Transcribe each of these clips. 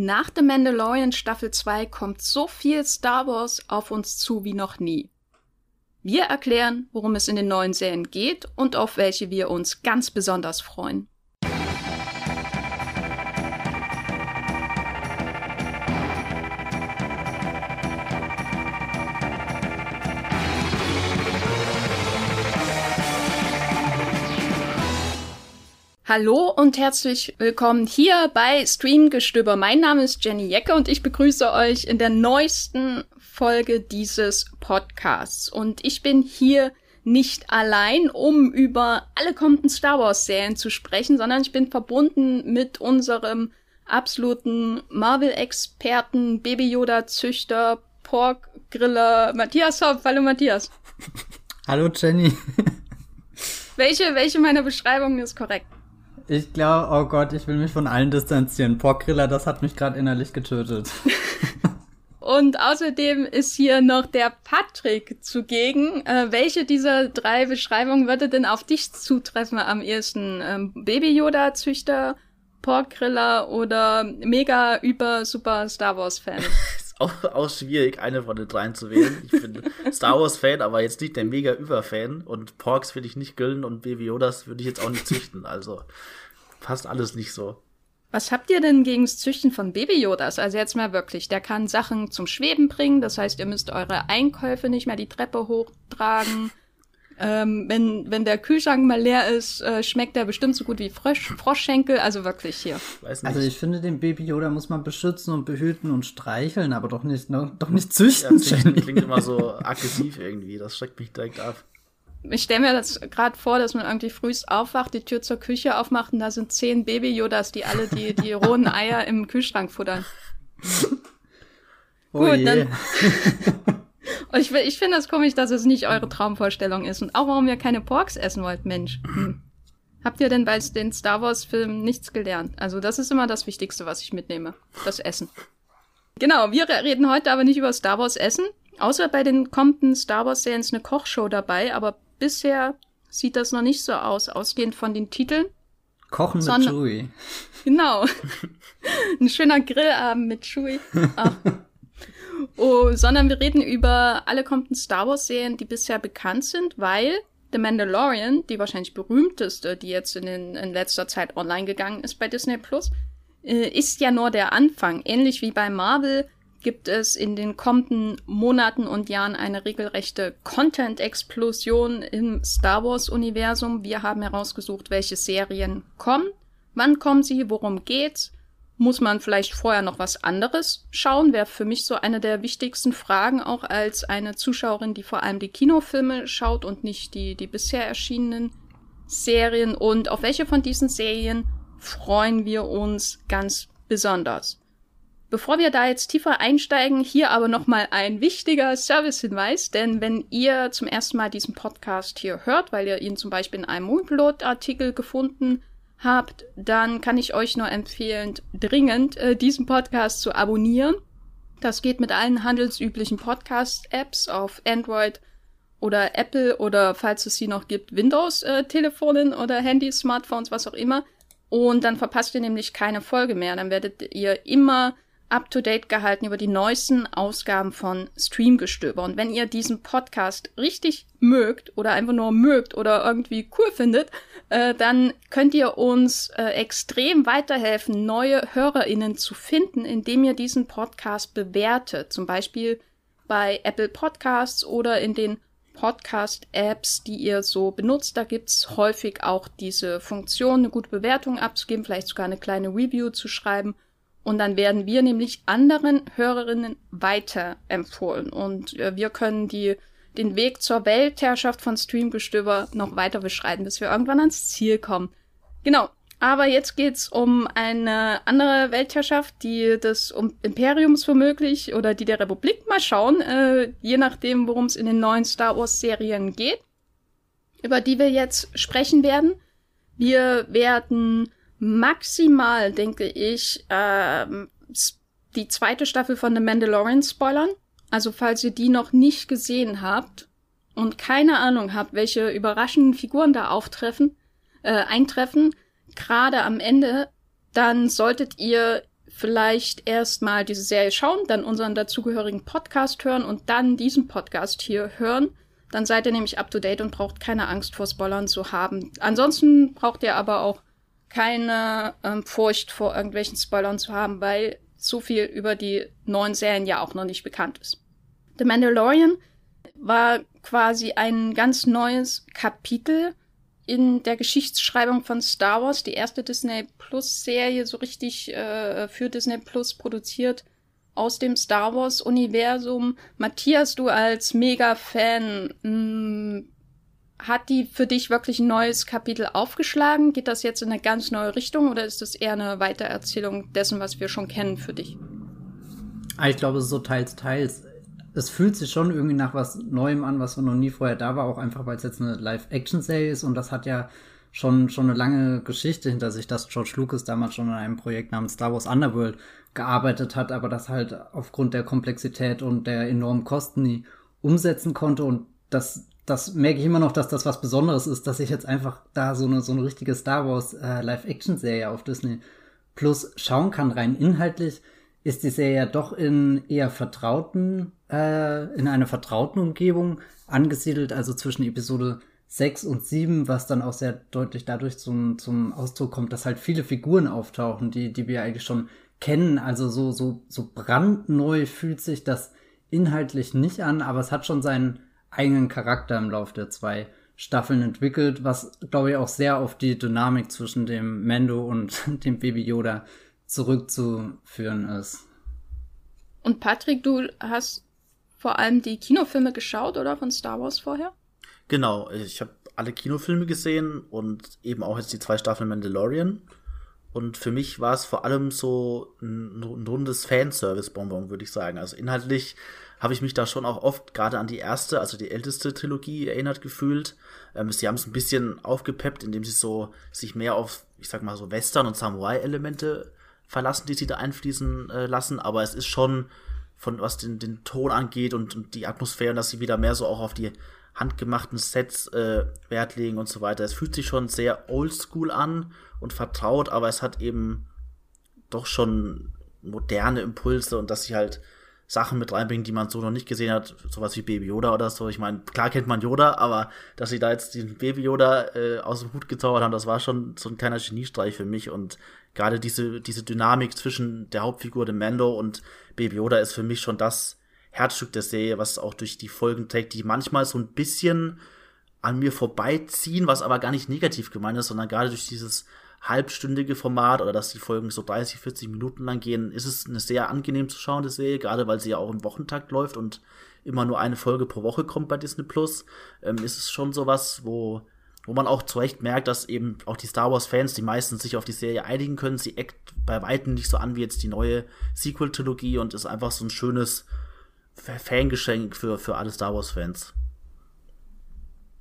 Nach The Mandalorian Staffel 2 kommt so viel Star Wars auf uns zu wie noch nie. Wir erklären, worum es in den neuen Serien geht und auf welche wir uns ganz besonders freuen. Hallo und herzlich willkommen hier bei Streamgestöber. Mein Name ist Jenny Jecke und ich begrüße euch in der neuesten Folge dieses Podcasts. Und ich bin hier nicht allein, um über alle kommenden Star Wars Serien zu sprechen, sondern ich bin verbunden mit unserem absoluten Marvel-Experten, Baby Yoda-Züchter, Pork-Griller Matthias Hopp. Hallo Matthias. Hallo Jenny. welche, welche meiner Beschreibungen ist korrekt? Ich glaube, oh Gott, ich will mich von allen distanzieren. Porkgriller, das hat mich gerade innerlich getötet. Und außerdem ist hier noch der Patrick zugegen. Äh, welche dieser drei Beschreibungen würde denn auf dich zutreffen am ehesten? Ähm, Baby-Yoda-Züchter, Porkgriller oder mega über super Star Wars-Fan? auch, auch schwierig, eine von den dreien zu wählen. Ich bin Star Wars-Fan, aber jetzt nicht der mega Über-Fan. Und Porks will ich nicht grillen und Baby Yodas würde ich jetzt auch nicht züchten. Also passt alles nicht so. Was habt ihr denn gegen das Züchten von Baby-Yodas? Also jetzt mal wirklich, der kann Sachen zum Schweben bringen, das heißt, ihr müsst eure Einkäufe nicht mehr die Treppe hochtragen. Ähm, wenn, wenn der Kühlschrank mal leer ist, äh, schmeckt der bestimmt so gut wie Frosch, Froschschenkel, also wirklich hier. Also ich finde, den Baby Yoda muss man beschützen und behüten und streicheln, aber doch nicht, no, doch nicht züchten. Ja, klingt, klingt immer so aggressiv irgendwie, das schreckt mich direkt ab ich stelle mir das gerade vor, dass man irgendwie frühst aufwacht, die Tür zur Küche aufmacht und da sind zehn Baby-Yodas, die alle die, die rohen Eier im Kühlschrank futtern. Oh Gut, je. dann. und ich, ich finde das komisch, dass es nicht eure Traumvorstellung ist. Und auch warum ihr keine Porks essen wollt, Mensch. Hm. Habt ihr denn bei den Star Wars-Filmen nichts gelernt? Also, das ist immer das Wichtigste, was ich mitnehme. Das Essen. Genau, wir reden heute aber nicht über Star Wars Essen. Außer bei den kommenden Star Wars-Serien ist eine Kochshow dabei, aber bisher sieht das noch nicht so aus, ausgehend von den Titeln. Kochen mit Chewie. Genau. Ein schöner Grillabend mit Chewie. Oh, sondern wir reden über alle kommenden Star Wars-Serien, die bisher bekannt sind, weil The Mandalorian, die wahrscheinlich berühmteste, die jetzt in, den, in letzter Zeit online gegangen ist bei Disney Plus, äh, ist ja nur der Anfang. Ähnlich wie bei Marvel gibt es in den kommenden Monaten und Jahren eine regelrechte Content-Explosion im Star Wars-Universum. Wir haben herausgesucht, welche Serien kommen, wann kommen sie, worum geht's. Muss man vielleicht vorher noch was anderes schauen? Wäre für mich so eine der wichtigsten Fragen, auch als eine Zuschauerin, die vor allem die Kinofilme schaut und nicht die, die bisher erschienenen Serien. Und auf welche von diesen Serien freuen wir uns ganz besonders? Bevor wir da jetzt tiefer einsteigen, hier aber nochmal ein wichtiger Servicehinweis, denn wenn ihr zum ersten Mal diesen Podcast hier hört, weil ihr ihn zum Beispiel in einem Moonplot-Artikel gefunden habt, dann kann ich euch nur empfehlen, dringend äh, diesen Podcast zu abonnieren. Das geht mit allen handelsüblichen Podcast-Apps auf Android oder Apple oder falls es sie noch gibt, Windows-Telefonen äh, oder Handys, Smartphones, was auch immer. Und dann verpasst ihr nämlich keine Folge mehr. Dann werdet ihr immer up-to-date gehalten über die neuesten Ausgaben von Streamgestöber. Und wenn ihr diesen Podcast richtig mögt oder einfach nur mögt oder irgendwie cool findet, äh, dann könnt ihr uns äh, extrem weiterhelfen, neue HörerInnen zu finden, indem ihr diesen Podcast bewertet. Zum Beispiel bei Apple Podcasts oder in den Podcast-Apps, die ihr so benutzt. Da gibt's häufig auch diese Funktion, eine gute Bewertung abzugeben, vielleicht sogar eine kleine Review zu schreiben. Und dann werden wir nämlich anderen Hörerinnen weiterempfohlen. Und äh, wir können die, den Weg zur Weltherrschaft von Streamgestöber noch weiter beschreiten, bis wir irgendwann ans Ziel kommen. Genau. Aber jetzt geht's um eine andere Weltherrschaft, die des Imperiums womöglich oder die der Republik. Mal schauen, äh, je nachdem, worum es in den neuen Star Wars Serien geht, über die wir jetzt sprechen werden. Wir werden maximal, denke ich, äh, die zweite Staffel von The Mandalorian spoilern. Also falls ihr die noch nicht gesehen habt und keine Ahnung habt, welche überraschenden Figuren da auftreffen, äh, eintreffen, gerade am Ende, dann solltet ihr vielleicht erstmal diese Serie schauen, dann unseren dazugehörigen Podcast hören und dann diesen Podcast hier hören. Dann seid ihr nämlich up to date und braucht keine Angst vor Spoilern zu haben. Ansonsten braucht ihr aber auch keine ähm, Furcht vor irgendwelchen Spoilern zu haben, weil so viel über die neuen Serien ja auch noch nicht bekannt ist. The Mandalorian war quasi ein ganz neues Kapitel in der Geschichtsschreibung von Star Wars, die erste Disney Plus Serie so richtig äh, für Disney Plus produziert aus dem Star Wars Universum. Matthias, du als Mega-Fan, hm, hat die für dich wirklich ein neues Kapitel aufgeschlagen? Geht das jetzt in eine ganz neue Richtung oder ist das eher eine Weitererzählung dessen, was wir schon kennen für dich? Ah, ich glaube, so teils, teils. Es fühlt sich schon irgendwie nach was Neuem an, was noch nie vorher da war, auch einfach, weil es jetzt eine Live-Action-Serie ist und das hat ja schon, schon eine lange Geschichte hinter sich, dass George Lucas damals schon an einem Projekt namens Star Wars Underworld gearbeitet hat, aber das halt aufgrund der Komplexität und der enormen Kosten nie umsetzen konnte und das das merke ich immer noch, dass das was Besonderes ist, dass ich jetzt einfach da so eine, so eine richtige Star Wars äh, Live-Action-Serie auf Disney Plus schauen kann. Rein inhaltlich ist die Serie ja doch in eher vertrauten, äh, in einer vertrauten Umgebung angesiedelt, also zwischen Episode 6 und 7, was dann auch sehr deutlich dadurch zum, zum Ausdruck kommt, dass halt viele Figuren auftauchen, die, die wir eigentlich schon kennen. Also so, so, so brandneu fühlt sich das inhaltlich nicht an, aber es hat schon seinen eigenen Charakter im Laufe der zwei Staffeln entwickelt, was, glaube ich, auch sehr auf die Dynamik zwischen dem Mando und dem Baby Yoda zurückzuführen ist. Und Patrick, du hast vor allem die Kinofilme geschaut, oder von Star Wars vorher? Genau, ich habe alle Kinofilme gesehen und eben auch jetzt die zwei Staffeln Mandalorian. Und für mich war es vor allem so ein, ein rundes Fanservice-Bonbon, würde ich sagen. Also inhaltlich habe ich mich da schon auch oft gerade an die erste, also die älteste Trilogie erinnert gefühlt. Ähm, sie haben es ein bisschen aufgepeppt, indem sie so sich mehr auf, ich sag mal so Western- und Samurai-Elemente verlassen, die sie da einfließen äh, lassen. Aber es ist schon von was den, den Ton angeht und, und die Atmosphäre, dass sie wieder mehr so auch auf die handgemachten Sets äh, Wert legen und so weiter. Es fühlt sich schon sehr oldschool an und vertraut, aber es hat eben doch schon moderne Impulse und dass sie halt Sachen mit reinbringen, die man so noch nicht gesehen hat, sowas wie Baby Yoda oder so. Ich meine, klar kennt man Yoda, aber dass sie da jetzt den Baby Yoda äh, aus dem Hut gezaubert haben, das war schon so ein kleiner Geniestreich für mich und gerade diese, diese Dynamik zwischen der Hauptfigur, dem Mando und Baby Yoda ist für mich schon das Herzstück der Serie, was auch durch die Folgen trägt, die manchmal so ein bisschen an mir vorbeiziehen, was aber gar nicht negativ gemeint ist, sondern gerade durch dieses halbstündige Format oder dass die Folgen so 30, 40 Minuten lang gehen, ist es eine sehr angenehm zu schauende Serie, gerade weil sie ja auch im Wochentakt läuft und immer nur eine Folge pro Woche kommt bei Disney Plus, ähm, ist es schon sowas, wo, wo man auch zu Recht merkt, dass eben auch die Star Wars Fans, die meisten sich auf die Serie einigen können. Sie eckt bei Weitem nicht so an wie jetzt die neue Sequel-Trilogie und ist einfach so ein schönes Fangeschenk für, für alle Star Wars Fans.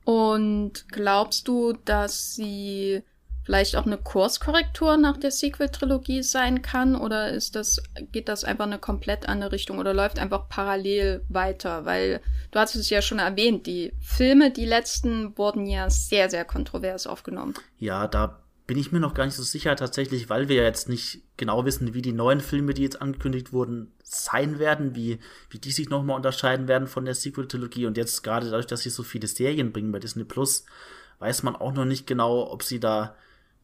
Und glaubst du, dass sie vielleicht auch eine Kurskorrektur nach der Sequel-Trilogie sein kann? Oder ist das, geht das einfach eine komplett andere Richtung oder läuft einfach parallel weiter? Weil du hast es ja schon erwähnt, die Filme, die letzten, wurden ja sehr, sehr kontrovers aufgenommen. Ja, da bin ich mir noch gar nicht so sicher tatsächlich, weil wir ja jetzt nicht genau wissen, wie die neuen Filme, die jetzt angekündigt wurden, sein werden, wie, wie die sich nochmal unterscheiden werden von der Sequel-Trilogie. Und jetzt gerade dadurch, dass sie so viele Serien bringen bei Disney Plus, weiß man auch noch nicht genau, ob sie da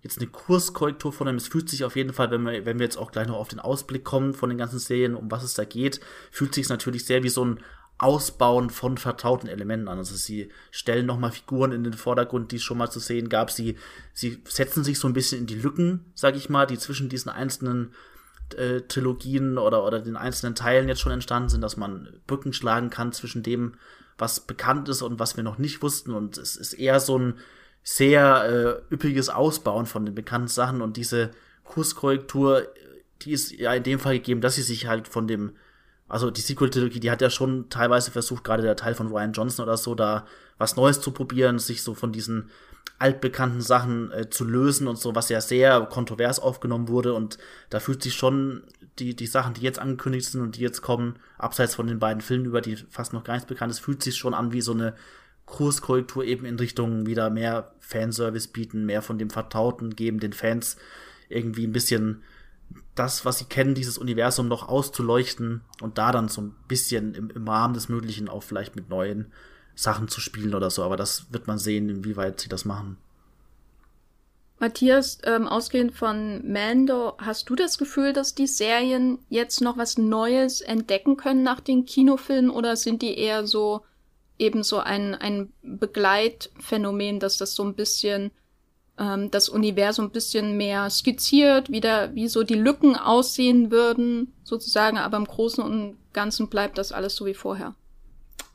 jetzt eine Kurskorrektur von einem. Es fühlt sich auf jeden Fall, wenn wir, wenn wir jetzt auch gleich noch auf den Ausblick kommen von den ganzen Serien, um was es da geht, fühlt sich natürlich sehr wie so ein Ausbauen von vertrauten Elementen an. Also sie stellen nochmal Figuren in den Vordergrund, die es schon mal zu sehen gab. Sie, sie setzen sich so ein bisschen in die Lücken, sag ich mal, die zwischen diesen einzelnen äh, Trilogien oder, oder den einzelnen Teilen jetzt schon entstanden sind, dass man Brücken schlagen kann zwischen dem, was bekannt ist und was wir noch nicht wussten. Und es ist eher so ein sehr äh, üppiges Ausbauen von den bekannten Sachen und diese Kurskorrektur, die ist ja in dem Fall gegeben, dass sie sich halt von dem, also die Sequel-Trilogie, die hat ja schon teilweise versucht, gerade der Teil von Ryan Johnson oder so, da was Neues zu probieren, sich so von diesen altbekannten Sachen äh, zu lösen und so, was ja sehr kontrovers aufgenommen wurde und da fühlt sich schon die, die Sachen, die jetzt angekündigt sind und die jetzt kommen, abseits von den beiden Filmen, über die fast noch gar nichts bekannt ist, fühlt sich schon an wie so eine Kurskorrektur eben in Richtung wieder mehr Fanservice bieten, mehr von dem Vertrauten geben, den Fans irgendwie ein bisschen das, was sie kennen, dieses Universum noch auszuleuchten und da dann so ein bisschen im, im Rahmen des Möglichen auch vielleicht mit neuen Sachen zu spielen oder so. Aber das wird man sehen, inwieweit sie das machen. Matthias, ähm, ausgehend von Mando, hast du das Gefühl, dass die Serien jetzt noch was Neues entdecken können nach den Kinofilmen oder sind die eher so eben so ein, ein Begleitphänomen, dass das so ein bisschen ähm, das Universum ein bisschen mehr skizziert, wie, da, wie so die Lücken aussehen würden, sozusagen, aber im Großen und Ganzen bleibt das alles so wie vorher.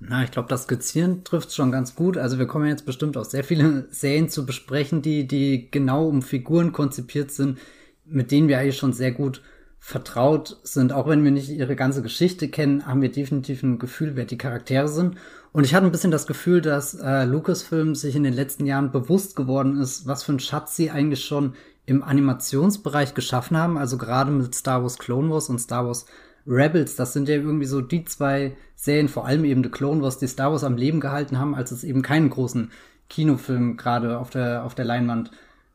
Na, ich glaube, das Skizzieren trifft schon ganz gut. Also wir kommen jetzt bestimmt auch sehr viele Serien zu besprechen, die, die genau um Figuren konzipiert sind, mit denen wir eigentlich schon sehr gut vertraut sind. Auch wenn wir nicht ihre ganze Geschichte kennen, haben wir definitiv ein Gefühl, wer die Charaktere sind. Und ich hatte ein bisschen das Gefühl, dass äh, Lucasfilm sich in den letzten Jahren bewusst geworden ist, was für ein Schatz sie eigentlich schon im Animationsbereich geschaffen haben. Also gerade mit Star Wars Clone Wars und Star Wars Rebels, das sind ja irgendwie so die zwei Serien, vor allem eben The Clone Wars, die Star Wars am Leben gehalten haben, als es eben keinen großen Kinofilm gerade auf der, auf der Leinwand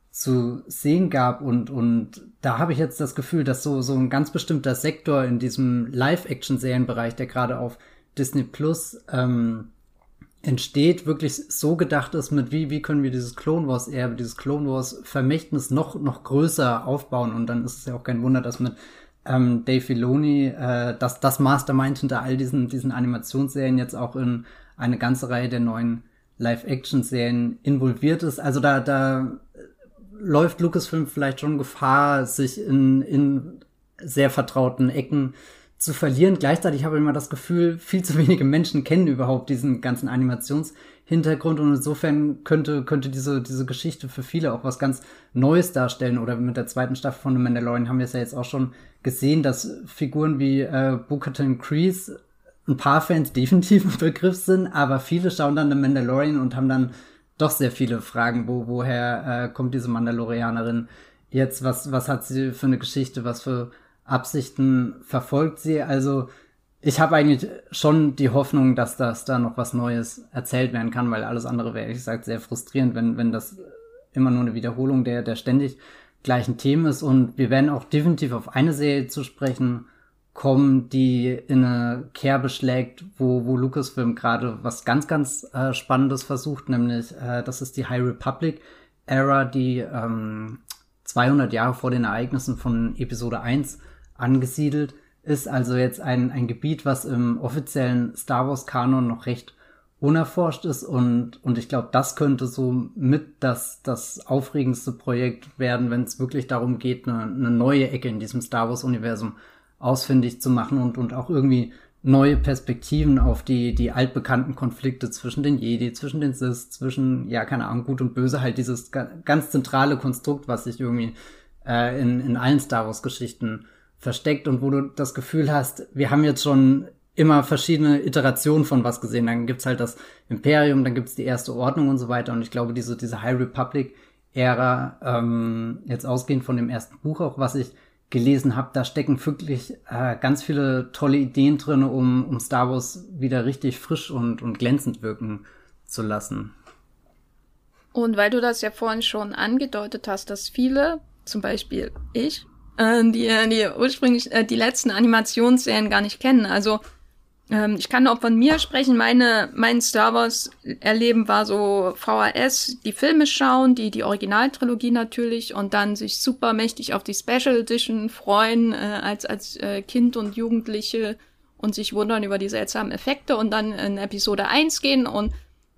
zu sehen gab und, und da habe ich jetzt das Gefühl, dass so, so ein ganz bestimmter Sektor in diesem Live-Action-Serienbereich, der gerade auf Disney Plus ähm, entsteht, wirklich so gedacht ist mit wie, wie können wir dieses Clone Wars Erbe, dieses Clone Wars Vermächtnis noch, noch größer aufbauen und dann ist es ja auch kein Wunder, dass mit ähm, Dave Filoni, äh, dass das Mastermind hinter all diesen, diesen Animationsserien jetzt auch in eine ganze Reihe der neuen Live-Action-Serien involviert ist. Also da, da läuft Lucasfilm vielleicht schon Gefahr, sich in, in sehr vertrauten Ecken zu verlieren. Gleichzeitig habe ich immer das Gefühl, viel zu wenige Menschen kennen überhaupt diesen ganzen Animationshintergrund und insofern könnte, könnte diese, diese Geschichte für viele auch was ganz Neues darstellen. Oder mit der zweiten Staffel von The Mandalorian haben wir es ja jetzt auch schon gesehen, dass Figuren wie äh, Bukatan Kreese ein paar Fans definitiv im Begriff sind, aber viele schauen dann The Mandalorian und haben dann doch sehr viele Fragen, wo, woher äh, kommt diese Mandalorianerin jetzt, was, was hat sie für eine Geschichte, was für Absichten verfolgt sie. Also ich habe eigentlich schon die Hoffnung, dass das da noch was Neues erzählt werden kann, weil alles andere wäre, ehrlich gesagt, sehr frustrierend, wenn, wenn das immer nur eine Wiederholung der, der ständig gleichen Themen ist. Und wir werden auch definitiv auf eine Serie zu sprechen kommen, die in eine Kerbe schlägt, wo, wo Lucasfilm gerade was ganz, ganz äh, Spannendes versucht, nämlich äh, das ist die High Republic Era, die ähm, 200 Jahre vor den Ereignissen von Episode 1 angesiedelt ist, also jetzt ein, ein Gebiet, was im offiziellen Star Wars Kanon noch recht unerforscht ist und, und ich glaube, das könnte so mit das, das aufregendste Projekt werden, wenn es wirklich darum geht, eine, eine neue Ecke in diesem Star Wars Universum ausfindig zu machen und, und auch irgendwie neue Perspektiven auf die, die altbekannten Konflikte zwischen den Jedi, zwischen den Sith, zwischen, ja, keine Ahnung, Gut und Böse, halt dieses ganz zentrale Konstrukt, was sich irgendwie äh, in, in allen Star Wars Geschichten versteckt und wo du das Gefühl hast, wir haben jetzt schon immer verschiedene Iterationen von was gesehen. Dann gibt's halt das Imperium, dann gibt's die erste Ordnung und so weiter. Und ich glaube, diese, diese High Republic-Ära, ähm, jetzt ausgehend von dem ersten Buch auch, was ich gelesen habe, da stecken wirklich äh, ganz viele tolle Ideen drin, um, um Star Wars wieder richtig frisch und, und glänzend wirken zu lassen. Und weil du das ja vorhin schon angedeutet hast, dass viele, zum Beispiel ich, äh, die, die ursprünglich äh, die letzten Animationsserien gar nicht kennen. Also ähm, ich kann auch von mir sprechen. Meine, mein Star Wars Erleben war so VHS, die Filme schauen, die, die Originaltrilogie natürlich und dann sich super mächtig auf die Special Edition freuen, äh, als, als äh, Kind und Jugendliche und sich wundern über die seltsamen Effekte und dann in Episode 1 gehen und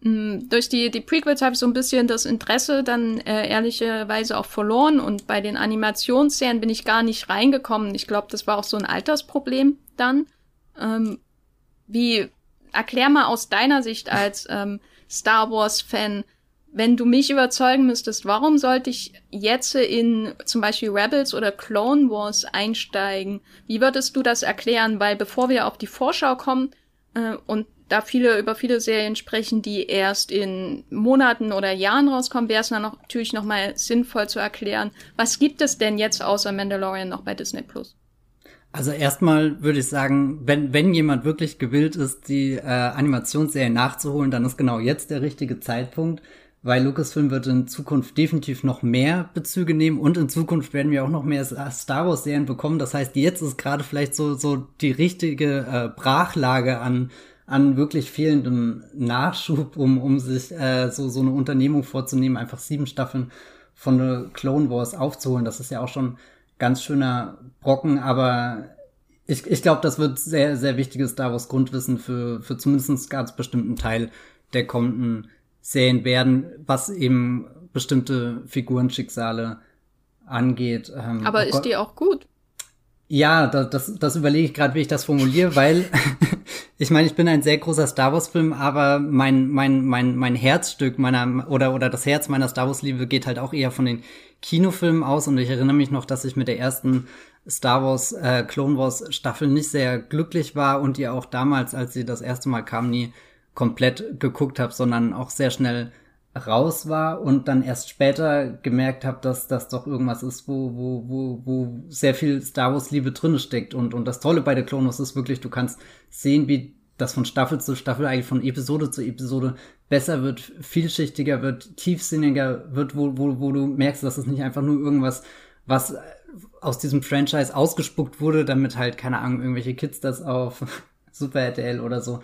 durch die, die Prequels habe ich so ein bisschen das Interesse dann äh, ehrlicherweise auch verloren und bei den Animationsserien bin ich gar nicht reingekommen. Ich glaube, das war auch so ein Altersproblem dann. Ähm, wie, erklär mal aus deiner Sicht als ähm, Star Wars-Fan, wenn du mich überzeugen müsstest, warum sollte ich jetzt in zum Beispiel Rebels oder Clone Wars einsteigen? Wie würdest du das erklären? Weil bevor wir auf die Vorschau kommen äh, und da viele über viele Serien sprechen, die erst in Monaten oder Jahren rauskommen, wäre es dann noch, natürlich nochmal sinnvoll zu erklären, was gibt es denn jetzt außer Mandalorian noch bei Disney Plus? Also erstmal würde ich sagen, wenn, wenn jemand wirklich gewillt ist, die äh, Animationsserie nachzuholen, dann ist genau jetzt der richtige Zeitpunkt, weil Lucasfilm wird in Zukunft definitiv noch mehr Bezüge nehmen und in Zukunft werden wir auch noch mehr Star Wars Serien bekommen. Das heißt, jetzt ist gerade vielleicht so so die richtige äh, Brachlage an an wirklich fehlendem Nachschub, um um sich äh, so so eine Unternehmung vorzunehmen, einfach sieben Staffeln von The Clone Wars aufzuholen. Das ist ja auch schon ganz schöner Brocken, aber ich, ich glaube, das wird sehr, sehr wichtiges Star Wars Grundwissen für, für zumindest ganz bestimmten Teil der kommenden Serien werden, was eben bestimmte Figurenschicksale angeht. Ähm, Aber oh ist die auch gut? Ja, das, das, überlege ich gerade, wie ich das formuliere, weil ich meine, ich bin ein sehr großer Star Wars-Film, aber mein, mein, mein, mein Herzstück meiner oder, oder das Herz meiner Star Wars-Liebe geht halt auch eher von den Kinofilmen aus. Und ich erinnere mich noch, dass ich mit der ersten Star Wars äh, Clone Wars Staffel nicht sehr glücklich war und ihr auch damals, als sie das erste Mal kam, nie komplett geguckt habe, sondern auch sehr schnell raus war und dann erst später gemerkt habe, dass das doch irgendwas ist, wo, wo, wo, wo sehr viel Star Wars Liebe drinne steckt. Und, und das Tolle bei der Clone ist wirklich, du kannst sehen, wie das von Staffel zu Staffel, eigentlich von Episode zu Episode besser wird, vielschichtiger wird, tiefsinniger wird, wo, wo, wo du merkst, dass es nicht einfach nur irgendwas, was aus diesem Franchise ausgespuckt wurde, damit halt, keine Ahnung, irgendwelche Kids das auf Super RTL oder so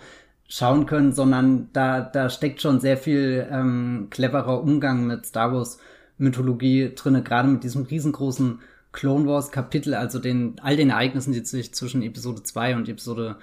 schauen können, sondern da, da steckt schon sehr viel ähm, cleverer Umgang mit Star Wars Mythologie drinne, gerade mit diesem riesengroßen Clone Wars Kapitel, also den, all den Ereignissen, die sich zwischen Episode 2 und Episode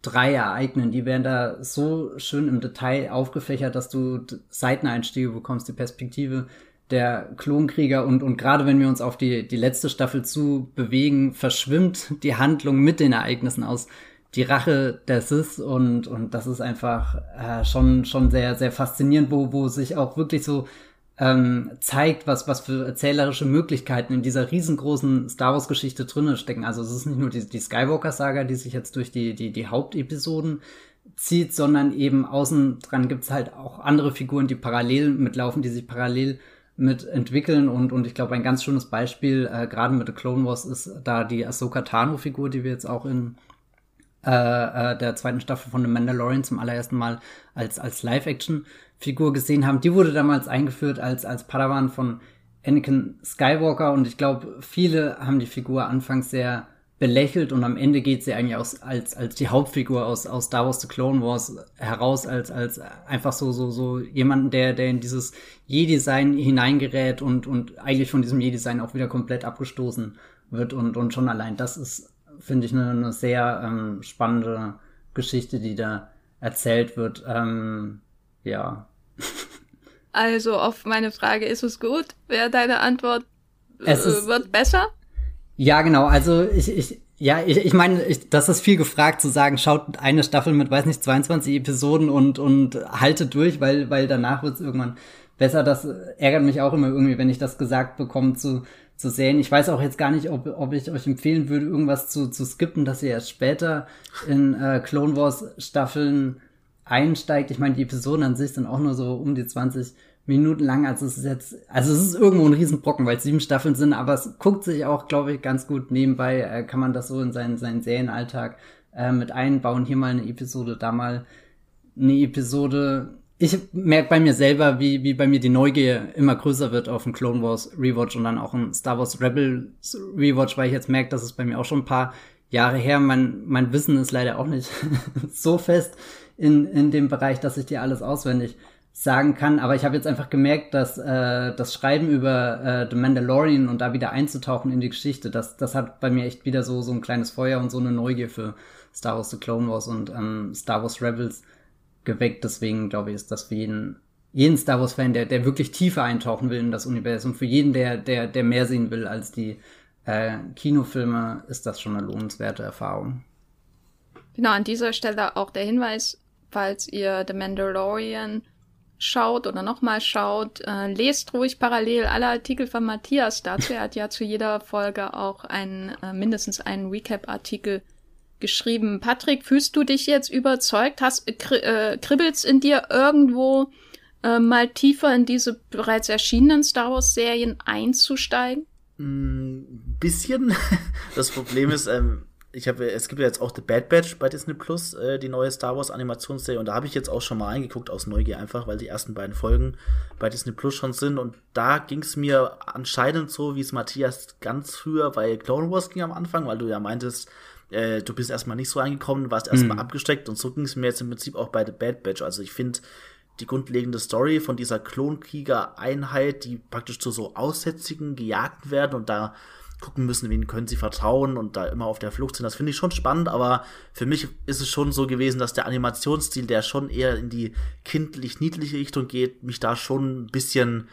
3 ereignen, die werden da so schön im Detail aufgefächert, dass du Seiteneinstiege bekommst, die Perspektive der Klonkrieger. Und, und gerade wenn wir uns auf die, die letzte Staffel zu bewegen, verschwimmt die Handlung mit den Ereignissen aus die Rache der Sith und, und das ist einfach äh, schon, schon sehr, sehr faszinierend, wo, wo sich auch wirklich so ähm, zeigt, was, was für erzählerische Möglichkeiten in dieser riesengroßen Star Wars Geschichte drinne stecken. Also es ist nicht nur die, die Skywalker Saga, die sich jetzt durch die, die, die Hauptepisoden zieht, sondern eben außen dran gibt's halt auch andere Figuren, die parallel mitlaufen, die sich parallel mitentwickeln und, und ich glaube, ein ganz schönes Beispiel, äh, gerade mit The Clone Wars, ist da die Ahsoka Tano-Figur, die wir jetzt auch in äh, äh, der zweiten Staffel von The Mandalorian zum allerersten Mal als, als Live-Action-Figur gesehen haben. Die wurde damals eingeführt als, als Padawan von Anakin Skywalker und ich glaube, viele haben die Figur anfangs sehr belächelt und am Ende geht sie eigentlich aus, als, als die Hauptfigur aus, aus Star Wars The Clone Wars heraus, als, als einfach so, so, so jemanden, der, der in dieses Je-Design hineingerät und, und eigentlich von diesem Je-Design auch wieder komplett abgestoßen wird und, und schon allein das ist finde ich, eine, eine sehr ähm, spannende Geschichte, die da erzählt wird. Ähm, ja. Also auf meine Frage, ist es gut? Wäre deine Antwort, äh, es ist, wird besser? Ja, genau. Also ich, ich, ja, ich, ich meine, ich, das ist viel gefragt zu sagen, schaut eine Staffel mit, weiß nicht, 22 Episoden und, und haltet durch, weil, weil danach wird es irgendwann besser. Das ärgert mich auch immer irgendwie, wenn ich das gesagt bekomme zu, zu sehen. Ich weiß auch jetzt gar nicht, ob, ob ich euch empfehlen würde, irgendwas zu, zu skippen, dass ihr erst später in äh, Clone Wars Staffeln einsteigt. Ich meine, die Episoden an sich sind auch nur so um die 20 Minuten lang. Also es ist jetzt, also es ist irgendwo ein Riesenbrocken, weil es sieben Staffeln sind, aber es guckt sich auch, glaube ich, ganz gut nebenbei. Äh, kann man das so in seinen, seinen Serienalltag äh, mit einbauen. Hier mal eine Episode, da mal eine Episode ich merke bei mir selber, wie, wie bei mir die Neugier immer größer wird auf ein Clone Wars Rewatch und dann auch ein Star Wars Rebels Rewatch, weil ich jetzt merke, dass es bei mir auch schon ein paar Jahre her. Mein, mein Wissen ist leider auch nicht so fest in, in dem Bereich, dass ich dir alles auswendig sagen kann. Aber ich habe jetzt einfach gemerkt, dass äh, das Schreiben über äh, The Mandalorian und da wieder einzutauchen in die Geschichte, das, das hat bei mir echt wieder so, so ein kleines Feuer und so eine Neugier für Star Wars The Clone Wars und ähm, Star Wars Rebels geweckt. Deswegen glaube ich, ist das für jeden, jeden Star Wars-Fan, der, der wirklich tiefer eintauchen will in das Universum, für jeden, der, der, der mehr sehen will als die äh, Kinofilme, ist das schon eine lohnenswerte Erfahrung. Genau, an dieser Stelle auch der Hinweis, falls ihr The Mandalorian schaut oder nochmal schaut, äh, lest ruhig parallel alle Artikel von Matthias dazu. Er hat ja zu jeder Folge auch einen, äh, mindestens einen Recap-Artikel geschrieben. Patrick, fühlst du dich jetzt überzeugt? Hast, äh, kribbelt's in dir irgendwo äh, mal tiefer in diese bereits erschienenen Star Wars Serien einzusteigen? Ein mm, bisschen. Das Problem ist, ähm, ich habe, es gibt ja jetzt auch The Bad Batch bei Disney Plus, äh, die neue Star Wars Animationsserie, und da habe ich jetzt auch schon mal eingeguckt aus Neugier einfach, weil die ersten beiden Folgen bei Disney Plus schon sind. Und da ging es mir anscheinend so, wie es Matthias ganz früher bei Clone Wars ging am Anfang, weil du ja meintest, äh, du bist erstmal nicht so eingekommen, warst erstmal mhm. abgesteckt und so ging es mir jetzt im Prinzip auch bei The Bad Batch. Also ich finde die grundlegende Story von dieser Klonkrieger-Einheit, die praktisch zu so Aussätzigen gejagt werden und da gucken müssen, wen können sie vertrauen und da immer auf der Flucht sind. Das finde ich schon spannend, aber für mich ist es schon so gewesen, dass der Animationsstil, der schon eher in die kindlich-niedliche Richtung geht, mich da schon ein bisschen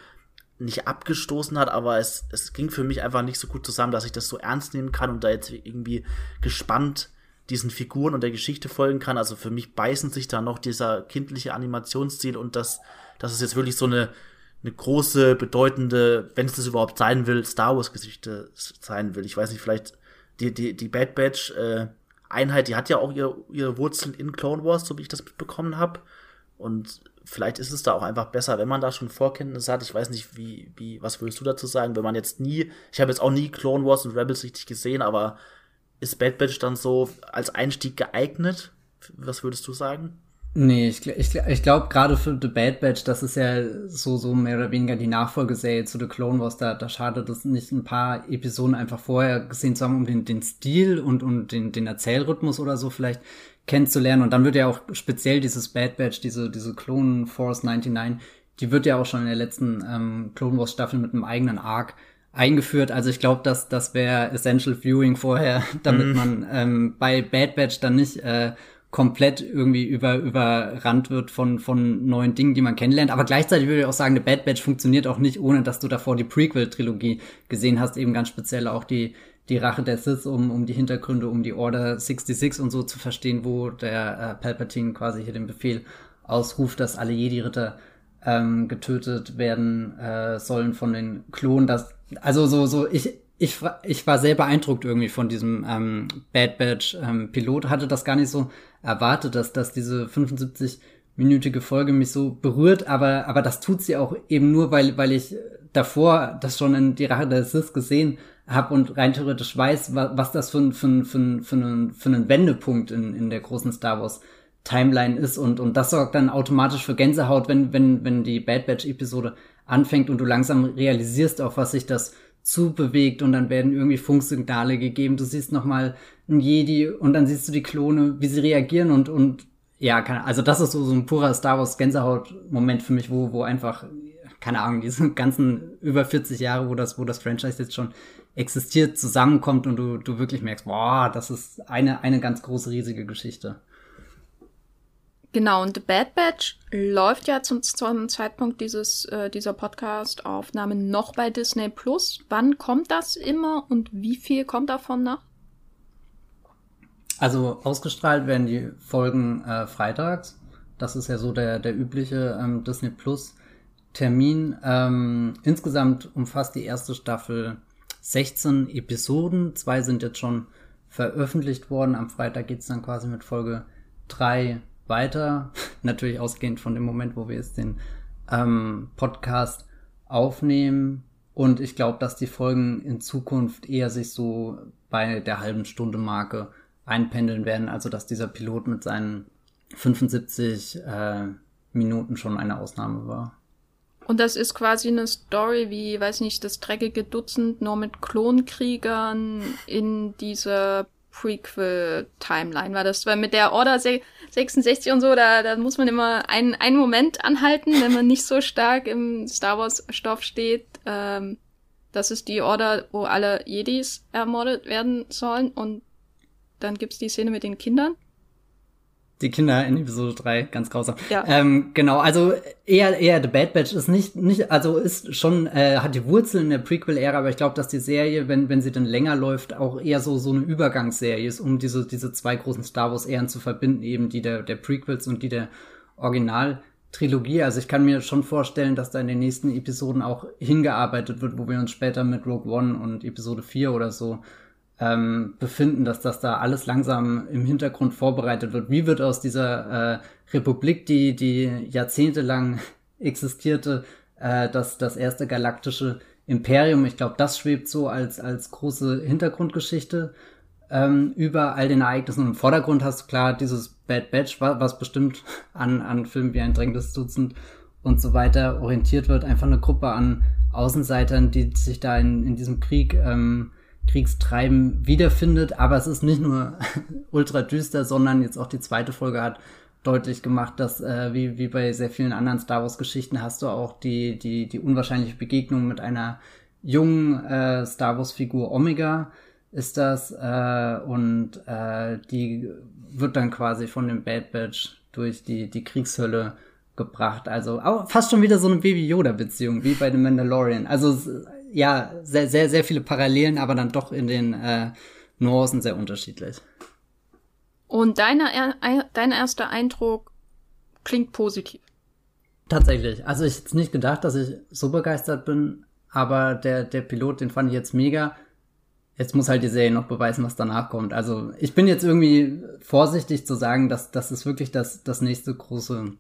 nicht abgestoßen hat, aber es, es ging für mich einfach nicht so gut zusammen, dass ich das so ernst nehmen kann und da jetzt irgendwie gespannt diesen Figuren und der Geschichte folgen kann. Also für mich beißen sich da noch dieser kindliche Animationsstil und das, das ist jetzt wirklich so eine, eine große, bedeutende, wenn es das überhaupt sein will, Star Wars-Geschichte sein will. Ich weiß nicht, vielleicht die, die, die Bad Batch äh, Einheit, die hat ja auch ihre, ihre Wurzeln in Clone Wars, so wie ich das mitbekommen habe. Und vielleicht ist es da auch einfach besser, wenn man da schon Vorkenntnisse hat. Ich weiß nicht, wie, wie, was würdest du dazu sagen, wenn man jetzt nie, ich habe jetzt auch nie Clone Wars und Rebels richtig gesehen, aber ist Bad Batch dann so als Einstieg geeignet? Was würdest du sagen? Nee, ich, ich, ich glaube gerade für The Bad Batch, das ist ja so, so mehr oder weniger die Nachfolgeserie zu The Clone Wars, da, da schadet es nicht, ein paar Episoden einfach vorher gesehen zu haben, um den, den Stil und, und den, den Erzählrhythmus oder so vielleicht kennenzulernen. Und dann wird ja auch speziell dieses Bad Batch, diese, diese Clone Force 99, die wird ja auch schon in der letzten ähm, Clone Wars Staffel mit einem eigenen Arc eingeführt. Also ich glaube, dass das wäre Essential Viewing vorher, damit mm. man ähm, bei Bad Batch dann nicht äh, komplett irgendwie über, überrannt wird von, von neuen Dingen, die man kennenlernt. Aber gleichzeitig würde ich auch sagen, eine Bad Batch funktioniert auch nicht, ohne dass du davor die Prequel-Trilogie gesehen hast, eben ganz speziell auch die, die Rache der Sith, um, um die Hintergründe, um die Order 66 und so zu verstehen, wo der äh, Palpatine quasi hier den Befehl ausruft, dass alle Jedi-Ritter ähm, getötet werden äh, sollen von den Klonen. Das, also so, so, ich, ich, ich war sehr beeindruckt irgendwie von diesem ähm, Bad Batch ähm, Pilot, hatte das gar nicht so erwartet, dass, dass diese 75-minütige Folge mich so berührt, aber, aber das tut sie auch eben nur, weil, weil ich davor das schon in die Rache der Sis gesehen und rein theoretisch weiß, was, das für, ein, für, ein, für, ein, für, ein, für einen Wendepunkt in, in der großen Star Wars Timeline ist und, und das sorgt dann automatisch für Gänsehaut, wenn, wenn, wenn die Bad Batch Episode anfängt und du langsam realisierst, auf was sich das zubewegt und dann werden irgendwie Funksignale gegeben. Du siehst nochmal ein Jedi und dann siehst du die Klone, wie sie reagieren und, und ja, kann, also das ist so, so ein purer Star Wars Gänsehaut-Moment für mich, wo, wo einfach, keine Ahnung, diese ganzen über 40 Jahre, wo das, wo das Franchise jetzt schon existiert, zusammenkommt und du, du wirklich merkst, boah, das ist eine, eine ganz große, riesige Geschichte. Genau, und The Bad Batch läuft ja zum, zum Zeitpunkt dieses, äh, dieser Podcast-Aufnahme noch bei Disney Plus. Wann kommt das immer und wie viel kommt davon nach? Also ausgestrahlt werden die Folgen äh, freitags. Das ist ja so der, der übliche ähm, Disney Plus Termin. Ähm, insgesamt umfasst die erste Staffel 16 Episoden. Zwei sind jetzt schon veröffentlicht worden. Am Freitag geht's dann quasi mit Folge 3 weiter, natürlich ausgehend von dem Moment, wo wir jetzt den ähm, Podcast aufnehmen. Und ich glaube, dass die Folgen in Zukunft eher sich so bei der halben Stunde Marke einpendeln werden. Also dass dieser Pilot mit seinen 75 äh, Minuten schon eine Ausnahme war. Und das ist quasi eine Story wie, weiß nicht, das dreckige Dutzend nur mit Klonkriegern in dieser Prequel-Timeline. War das, weil mit der Order 66 und so, da, da muss man immer einen, einen Moment anhalten, wenn man nicht so stark im Star Wars-Stoff steht. Ähm, das ist die Order, wo alle Jedis ermordet werden sollen. Und dann gibt's die Szene mit den Kindern die Kinder in Episode 3, ganz grausam. Ja. Ähm, genau, also eher, eher The Bad Batch ist nicht, nicht, also ist schon, äh, hat die Wurzeln in der Prequel-Ära, aber ich glaube, dass die Serie, wenn, wenn sie dann länger läuft, auch eher so, so eine Übergangsserie ist, um diese, diese zwei großen Star Wars-Ehren zu verbinden, eben die der, der Prequels und die der Original-Trilogie. Also ich kann mir schon vorstellen, dass da in den nächsten Episoden auch hingearbeitet wird, wo wir uns später mit Rogue One und Episode 4 oder so ähm, befinden, dass das da alles langsam im Hintergrund vorbereitet wird. Wie wird aus dieser äh, Republik, die, die jahrzehntelang existierte, äh, das, das erste galaktische Imperium, ich glaube, das schwebt so als, als große Hintergrundgeschichte ähm, über all den Ereignissen. Und im Vordergrund hast du klar dieses Bad Batch, was bestimmt an, an Filmen wie ein drängendes Dutzend und so weiter orientiert wird. Einfach eine Gruppe an Außenseitern, die sich da in, in diesem Krieg, ähm, Kriegstreiben wiederfindet. Aber es ist nicht nur ultra düster, sondern jetzt auch die zweite Folge hat deutlich gemacht, dass äh, wie, wie bei sehr vielen anderen Star Wars Geschichten hast du auch die, die, die unwahrscheinliche Begegnung mit einer jungen äh, Star Wars Figur Omega ist das äh, und äh, die wird dann quasi von dem Bad Batch durch die, die Kriegshölle gebracht. Also auch fast schon wieder so eine Baby-Yoda-Beziehung, wie bei The Mandalorian. Also ja, sehr, sehr, sehr viele Parallelen, aber dann doch in den äh, Nuancen sehr unterschiedlich. Und deine, dein erster Eindruck klingt positiv. Tatsächlich. Also ich hätte nicht gedacht, dass ich so begeistert bin, aber der, der Pilot, den fand ich jetzt mega. Jetzt muss halt die Serie noch beweisen, was danach kommt. Also ich bin jetzt irgendwie vorsichtig zu sagen, dass das ist wirklich das, das nächste große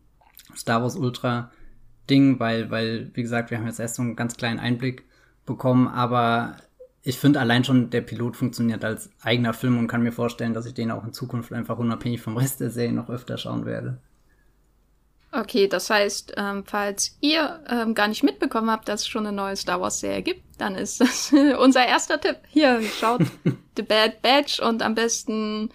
Star Wars Ultra Ding, weil, weil, wie gesagt, wir haben jetzt erst so einen ganz kleinen Einblick bekommen, aber ich finde allein schon der Pilot funktioniert als eigener Film und kann mir vorstellen, dass ich den auch in Zukunft einfach unabhängig vom Rest der Serie noch öfter schauen werde. Okay, das heißt, ähm, falls ihr ähm, gar nicht mitbekommen habt, dass es schon eine neue Star Wars Serie gibt, dann ist das unser erster Tipp. Hier, schaut The Bad Batch und am besten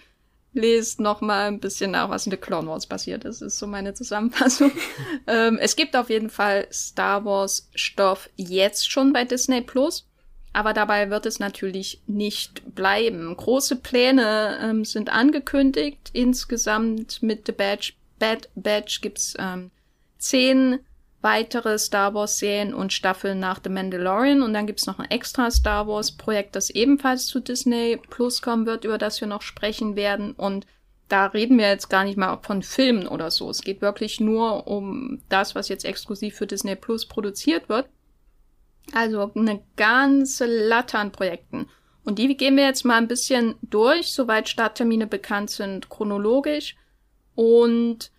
lest noch mal ein bisschen nach, was in The Clone Wars passiert ist. ist so meine Zusammenfassung. ähm, es gibt auf jeden Fall Star Wars Stoff jetzt schon bei Disney Plus. Aber dabei wird es natürlich nicht bleiben. Große Pläne ähm, sind angekündigt. Insgesamt mit The Badge, Bad Batch gibt's ähm, zehn weitere Star Wars Serien und Staffeln nach The Mandalorian und dann gibt's noch ein extra Star Wars Projekt, das ebenfalls zu Disney Plus kommen wird, über das wir noch sprechen werden und da reden wir jetzt gar nicht mal von Filmen oder so. Es geht wirklich nur um das, was jetzt exklusiv für Disney Plus produziert wird. Also eine ganze Latte an Projekten. Und die gehen wir jetzt mal ein bisschen durch, soweit Starttermine bekannt sind, chronologisch. Und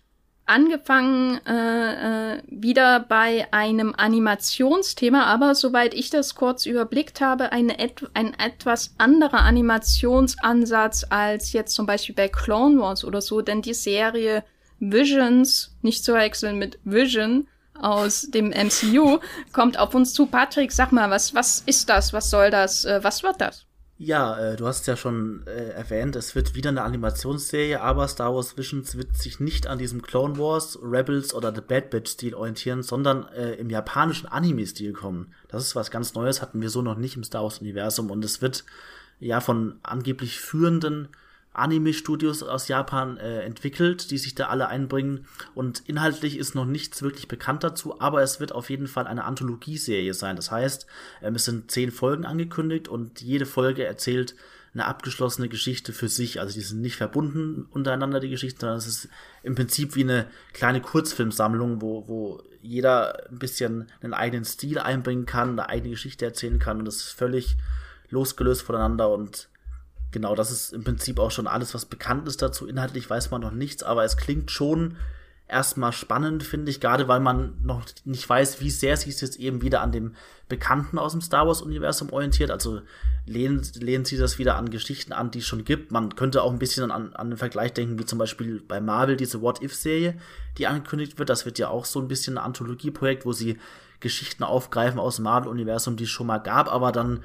angefangen äh, äh, wieder bei einem Animationsthema, aber soweit ich das kurz überblickt habe, eine et ein etwas anderer Animationsansatz als jetzt zum Beispiel bei Clone Wars oder so, denn die Serie Visions, nicht zu wechseln mit Vision, aus dem MCU kommt auf uns zu. Patrick, sag mal, was, was ist das? Was soll das? Äh, was wird das? Ja, äh, du hast ja schon äh, erwähnt, es wird wieder eine Animationsserie, aber Star Wars Visions wird sich nicht an diesem Clone Wars, Rebels oder The Bad Batch Stil orientieren, sondern äh, im japanischen Anime-Stil kommen. Das ist was ganz Neues, hatten wir so noch nicht im Star Wars Universum und es wird ja von angeblich führenden Anime-Studios aus Japan äh, entwickelt, die sich da alle einbringen. Und inhaltlich ist noch nichts wirklich bekannt dazu, aber es wird auf jeden Fall eine Anthologieserie sein. Das heißt, ähm, es sind zehn Folgen angekündigt und jede Folge erzählt eine abgeschlossene Geschichte für sich. Also die sind nicht verbunden untereinander, die Geschichten, sondern es ist im Prinzip wie eine kleine Kurzfilmsammlung, wo, wo jeder ein bisschen einen eigenen Stil einbringen kann, eine eigene Geschichte erzählen kann und das ist völlig losgelöst voneinander und genau, das ist im Prinzip auch schon alles, was bekannt ist dazu. Inhaltlich weiß man noch nichts, aber es klingt schon erstmal spannend, finde ich, gerade weil man noch nicht weiß, wie sehr sich es jetzt eben wieder an dem Bekannten aus dem Star Wars-Universum orientiert. Also lehnen, lehnen sie das wieder an Geschichten an, die es schon gibt. Man könnte auch ein bisschen an, an den Vergleich denken, wie zum Beispiel bei Marvel diese What-If-Serie, die angekündigt wird. Das wird ja auch so ein bisschen ein Anthologieprojekt, wo sie Geschichten aufgreifen aus dem Marvel-Universum, die es schon mal gab, aber dann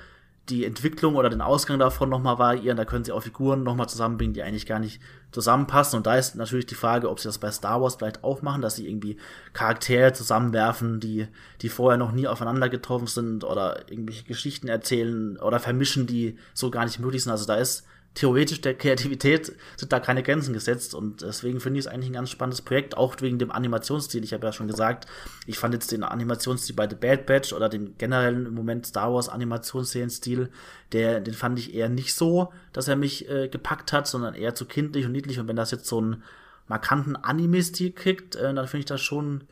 die Entwicklung oder den Ausgang davon nochmal variieren. Da können sie auch Figuren nochmal zusammenbringen, die eigentlich gar nicht zusammenpassen. Und da ist natürlich die Frage, ob sie das bei Star Wars vielleicht aufmachen, dass sie irgendwie Charaktere zusammenwerfen, die, die vorher noch nie aufeinander getroffen sind oder irgendwelche Geschichten erzählen oder vermischen, die so gar nicht möglich sind. Also da ist theoretisch der Kreativität sind da keine Grenzen gesetzt und deswegen finde ich es eigentlich ein ganz spannendes Projekt, auch wegen dem Animationsstil. Ich habe ja schon gesagt, ich fand jetzt den Animationsstil bei The Bad Batch oder den generellen im Moment Star Wars Animationsserienstil, der, den fand ich eher nicht so, dass er mich äh, gepackt hat, sondern eher zu kindlich und niedlich und wenn das jetzt so einen markanten Anime-Stil kriegt, äh, dann finde ich das schon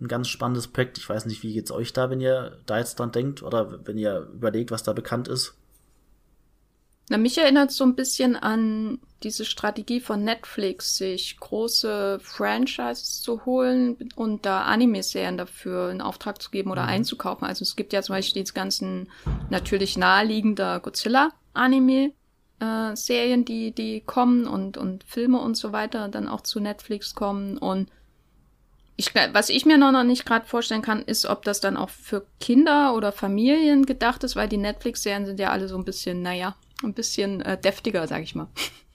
ein ganz spannendes Projekt. Ich weiß nicht, wie geht's euch da, wenn ihr da jetzt dran denkt oder wenn ihr überlegt, was da bekannt ist? Na, mich erinnert so ein bisschen an diese Strategie von Netflix, sich große Franchises zu holen und da Anime-Serien dafür in Auftrag zu geben oder mhm. einzukaufen. Also es gibt ja zum Beispiel diese ganzen natürlich naheliegender Godzilla-Anime, äh, die, die kommen und, und Filme und so weiter dann auch zu Netflix kommen. Und ich, was ich mir noch nicht gerade vorstellen kann, ist, ob das dann auch für Kinder oder Familien gedacht ist, weil die Netflix-Serien sind ja alle so ein bisschen, naja, ein bisschen äh, deftiger, sag ich mal.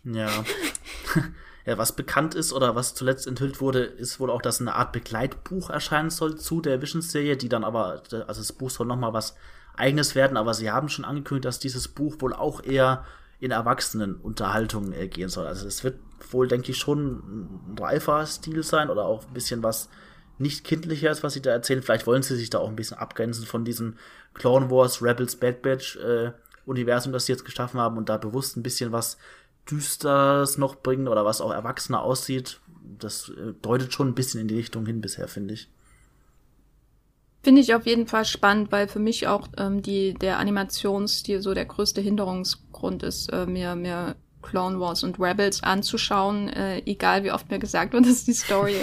Ja. ja, was bekannt ist oder was zuletzt enthüllt wurde, ist wohl auch, dass eine Art Begleitbuch erscheinen soll zu der Vision-Serie, die dann aber, also das Buch soll nochmal was eigenes werden, aber sie haben schon angekündigt, dass dieses Buch wohl auch eher in Erwachsenenunterhaltung äh, gehen soll. Also es wird wohl, denke ich, schon ein reifer Stil sein oder auch ein bisschen was nicht kindliches, was sie da erzählen. Vielleicht wollen sie sich da auch ein bisschen abgrenzen von diesem Clone Wars, Rebels, Bad Batch äh, Universum, das sie jetzt geschaffen haben und da bewusst ein bisschen was Düsteres noch bringen oder was auch erwachsener aussieht. Das äh, deutet schon ein bisschen in die Richtung hin bisher, finde ich. Finde ich auf jeden Fall spannend, weil für mich auch ähm, die, der Animationsstil so der größte Hinderungsgrund ist, äh, mir, mir Clone Wars und Rebels anzuschauen, äh, egal wie oft mir gesagt wird, dass die Story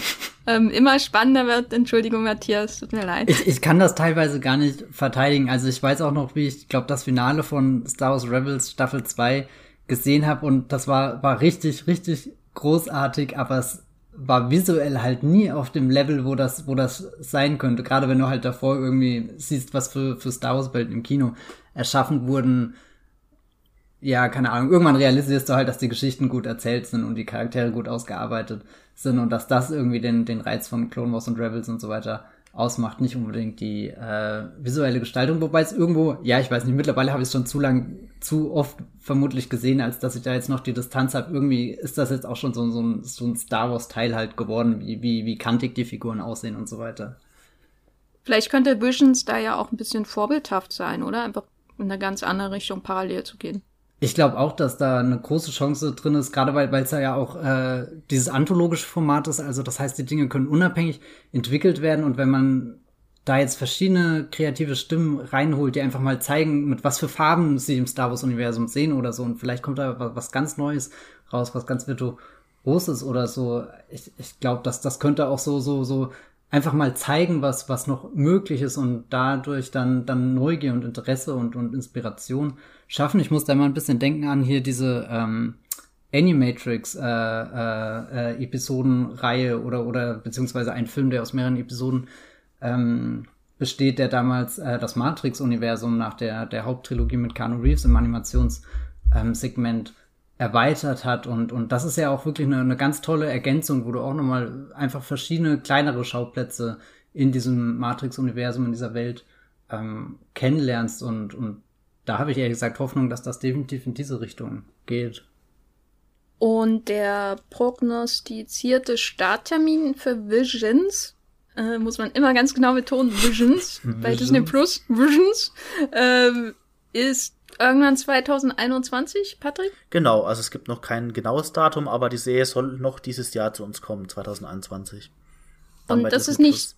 ähm, immer spannender wird. Entschuldigung, Matthias, tut mir leid. Ich, ich kann das teilweise gar nicht verteidigen. Also ich weiß auch noch, wie ich glaube, das Finale von Star Wars Rebels Staffel 2 gesehen habe und das war, war richtig, richtig großartig, aber es war visuell halt nie auf dem Level, wo das, wo das sein könnte. Gerade wenn du halt davor irgendwie siehst, was für, für Star Wars Welt im Kino erschaffen wurden. Ja, keine Ahnung. Irgendwann realisierst du halt, dass die Geschichten gut erzählt sind und die Charaktere gut ausgearbeitet sind und dass das irgendwie den, den Reiz von Clone Wars und Rebels und so weiter ausmacht, nicht unbedingt die äh, visuelle Gestaltung, wobei es irgendwo, ja, ich weiß nicht, mittlerweile habe ich es schon zu lang, zu oft vermutlich gesehen, als dass ich da jetzt noch die Distanz habe. Irgendwie ist das jetzt auch schon so, so, ein, so ein Star Wars-Teil halt geworden, wie, wie, wie kantig die Figuren aussehen und so weiter. Vielleicht könnte Visions da ja auch ein bisschen vorbildhaft sein, oder? Einfach in eine ganz andere Richtung parallel zu gehen. Ich glaube auch, dass da eine große Chance drin ist, gerade weil es ja auch äh, dieses anthologische Format ist. Also das heißt, die Dinge können unabhängig entwickelt werden und wenn man da jetzt verschiedene kreative Stimmen reinholt, die einfach mal zeigen, mit was für Farben sie im Star Wars Universum sehen oder so und vielleicht kommt da was ganz Neues raus, was ganz virtuoses oder so. Ich, ich glaube, dass das könnte auch so so so einfach mal zeigen, was was noch möglich ist und dadurch dann dann Neugier und Interesse und und Inspiration schaffen. Ich muss da mal ein bisschen denken an hier diese ähm, Animatrix äh, äh, äh, Episodenreihe oder oder beziehungsweise ein Film, der aus mehreren Episoden ähm, besteht, der damals äh, das Matrix-Universum nach der der Haupttrilogie mit Keanu Reeves im Animationssegment ähm, erweitert hat. Und und das ist ja auch wirklich eine, eine ganz tolle Ergänzung, wo du auch nochmal einfach verschiedene kleinere Schauplätze in diesem Matrix-Universum in dieser Welt ähm, kennenlernst. Und und da habe ich ehrlich gesagt Hoffnung, dass das definitiv in diese Richtung geht. Und der prognostizierte Starttermin für Visions, äh, muss man immer ganz genau betonen, Visions, bei Disney Plus, Visions, äh, ist irgendwann 2021, Patrick? Genau, also es gibt noch kein genaues Datum, aber die Serie soll noch dieses Jahr zu uns kommen, 2021. Dann Und das Disney ist nicht, Plus.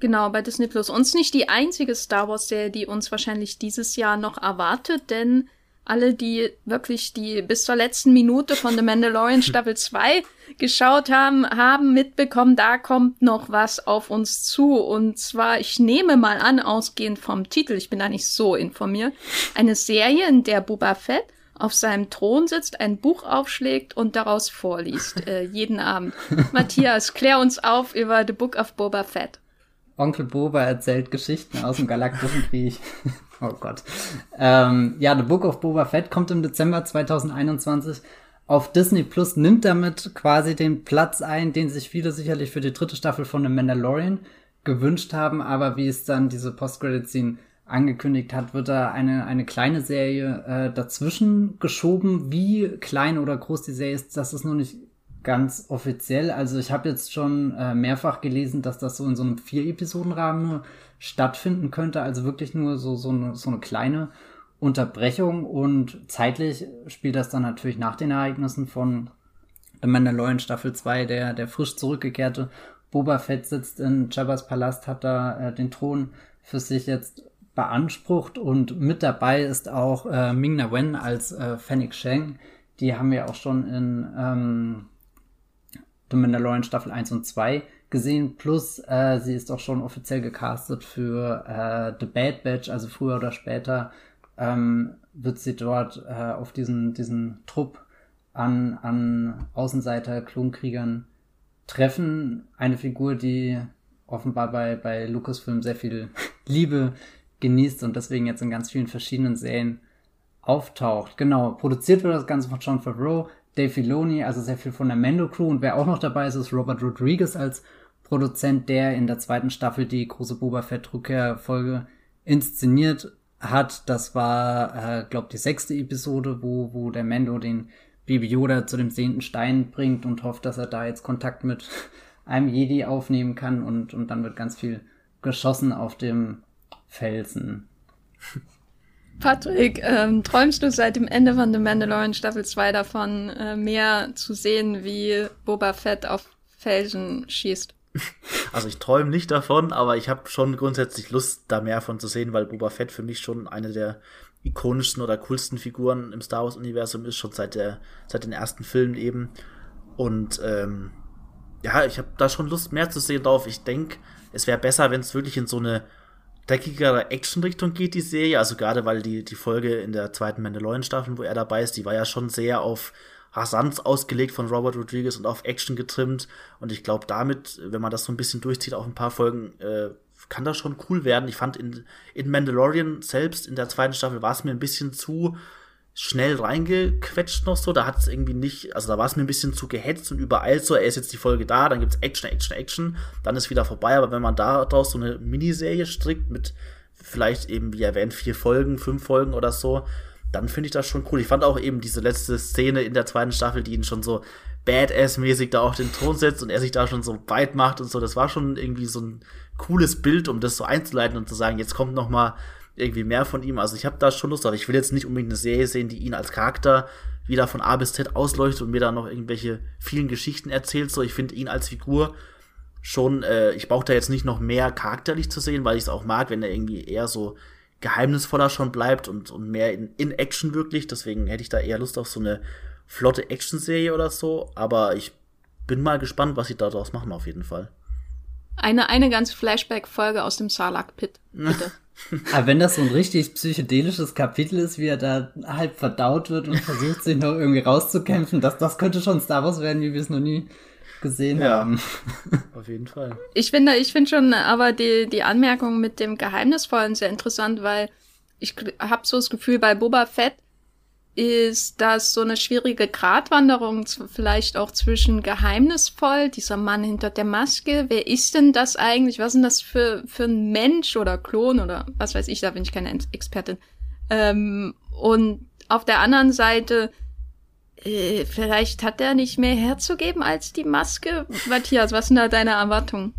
Genau, bei Disney Plus. Uns nicht die einzige Star Wars-Serie, die uns wahrscheinlich dieses Jahr noch erwartet, denn alle, die wirklich die bis zur letzten Minute von The Mandalorian Staffel 2 geschaut haben, haben mitbekommen, da kommt noch was auf uns zu. Und zwar, ich nehme mal an, ausgehend vom Titel, ich bin da nicht so informiert, eine Serie, in der Boba Fett auf seinem Thron sitzt, ein Buch aufschlägt und daraus vorliest, äh, jeden Abend. Matthias, klär uns auf über The Book of Boba Fett. Onkel Boba erzählt Geschichten aus dem Galaktischen Krieg. oh Gott. Ähm, ja, The Book of Boba Fett kommt im Dezember 2021 auf Disney Plus, nimmt damit quasi den Platz ein, den sich viele sicherlich für die dritte Staffel von The Mandalorian gewünscht haben, aber wie es dann diese Post-Credit-Scene angekündigt hat, wird da eine, eine kleine Serie äh, dazwischen geschoben. Wie klein oder groß die Serie ist, das ist noch nicht ganz offiziell. Also ich habe jetzt schon äh, mehrfach gelesen, dass das so in so einem Vier-Episoden-Rahmen nur stattfinden könnte. Also wirklich nur so, so, eine, so eine kleine Unterbrechung. Und zeitlich spielt das dann natürlich nach den Ereignissen von The Mandalorian Staffel 2, der, der frisch zurückgekehrte Boba Fett sitzt in Jabba's Palast, hat da äh, den Thron für sich jetzt beansprucht und mit dabei ist auch äh, Ming-Na Wen als äh, Fennec Sheng. Die haben wir auch schon in ähm, The Mandalorian Staffel 1 und 2 gesehen. Plus, äh, sie ist auch schon offiziell gecastet für äh, The Bad Batch, also früher oder später ähm, wird sie dort äh, auf diesen, diesen Trupp an, an Außenseiter, Klonkriegern treffen. Eine Figur, die offenbar bei, bei Lucasfilm sehr viel Liebe genießt und deswegen jetzt in ganz vielen verschiedenen Serien auftaucht. Genau, produziert wird das Ganze von John Favreau, Dave Filoni, also sehr viel von der Mando Crew und wer auch noch dabei ist, ist Robert Rodriguez als Produzent, der in der zweiten Staffel die große Boba Fett Rückkehrfolge inszeniert hat. Das war, äh, glaube die sechste Episode, wo, wo der Mando den Baby Yoda zu dem sehenden Stein bringt und hofft, dass er da jetzt Kontakt mit einem Jedi aufnehmen kann und, und dann wird ganz viel geschossen auf dem Felsen. Patrick, ähm, träumst du seit dem Ende von The Mandalorian Staffel 2 davon, äh, mehr zu sehen, wie Boba Fett auf Felsen schießt? Also ich träume nicht davon, aber ich habe schon grundsätzlich Lust, da mehr von zu sehen, weil Boba Fett für mich schon eine der ikonischsten oder coolsten Figuren im Star Wars-Universum ist, schon seit, der, seit den ersten Filmen eben. Und ähm, ja, ich habe da schon Lust, mehr zu sehen drauf. Ich denke, es wäre besser, wenn es wirklich in so eine dreckigere Action-Richtung geht, die Serie. Also gerade weil die, die Folge in der zweiten Mandalorian-Staffel, wo er dabei ist, die war ja schon sehr auf Rasanz ausgelegt von Robert Rodriguez und auf Action getrimmt. Und ich glaube, damit, wenn man das so ein bisschen durchzieht, auch ein paar Folgen, äh, kann das schon cool werden. Ich fand in, in Mandalorian selbst in der zweiten Staffel war es mir ein bisschen zu schnell reingequetscht noch so. Da hat es irgendwie nicht, also da war es mir ein bisschen zu gehetzt und übereilt so, er ist jetzt die Folge da, dann gibt's Action, Action, Action, dann ist wieder vorbei. Aber wenn man daraus so eine Miniserie strickt mit vielleicht eben, wie erwähnt, vier Folgen, fünf Folgen oder so, dann finde ich das schon cool. Ich fand auch eben diese letzte Szene in der zweiten Staffel, die ihn schon so Badass-mäßig da auf den Thron setzt und er sich da schon so weit macht und so. Das war schon irgendwie so ein cooles Bild, um das so einzuleiten und zu sagen, jetzt kommt noch mal irgendwie mehr von ihm. Also ich habe da schon Lust, aber ich will jetzt nicht unbedingt eine Serie sehen, die ihn als Charakter wieder von A bis Z ausleuchtet und mir da noch irgendwelche vielen Geschichten erzählt. So, ich finde ihn als Figur schon, äh, ich brauche da jetzt nicht noch mehr charakterlich zu sehen, weil ich es auch mag, wenn er irgendwie eher so geheimnisvoller schon bleibt und, und mehr in, in Action wirklich. Deswegen hätte ich da eher Lust auf so eine flotte Action-Serie oder so. Aber ich bin mal gespannt, was sie daraus machen, auf jeden Fall. Eine, eine ganze Flashback-Folge aus dem Sarlacc-Pit, bitte. Aber wenn das so ein richtig psychedelisches Kapitel ist, wie er da halb verdaut wird und versucht, sich noch irgendwie rauszukämpfen, das, das könnte schon Star Wars werden, wie wir es noch nie gesehen ja, haben. Auf jeden Fall. Ich finde, ich finde schon aber die, die Anmerkung mit dem Geheimnisvollen sehr interessant, weil ich habe so das Gefühl, bei Boba Fett ist das so eine schwierige Gratwanderung, vielleicht auch zwischen geheimnisvoll, dieser Mann hinter der Maske, wer ist denn das eigentlich, was ist denn das für, für ein Mensch oder Klon oder was weiß ich, da bin ich keine Expertin. Ähm, und auf der anderen Seite, äh, vielleicht hat er nicht mehr herzugeben als die Maske. Matthias, was sind da deine Erwartungen?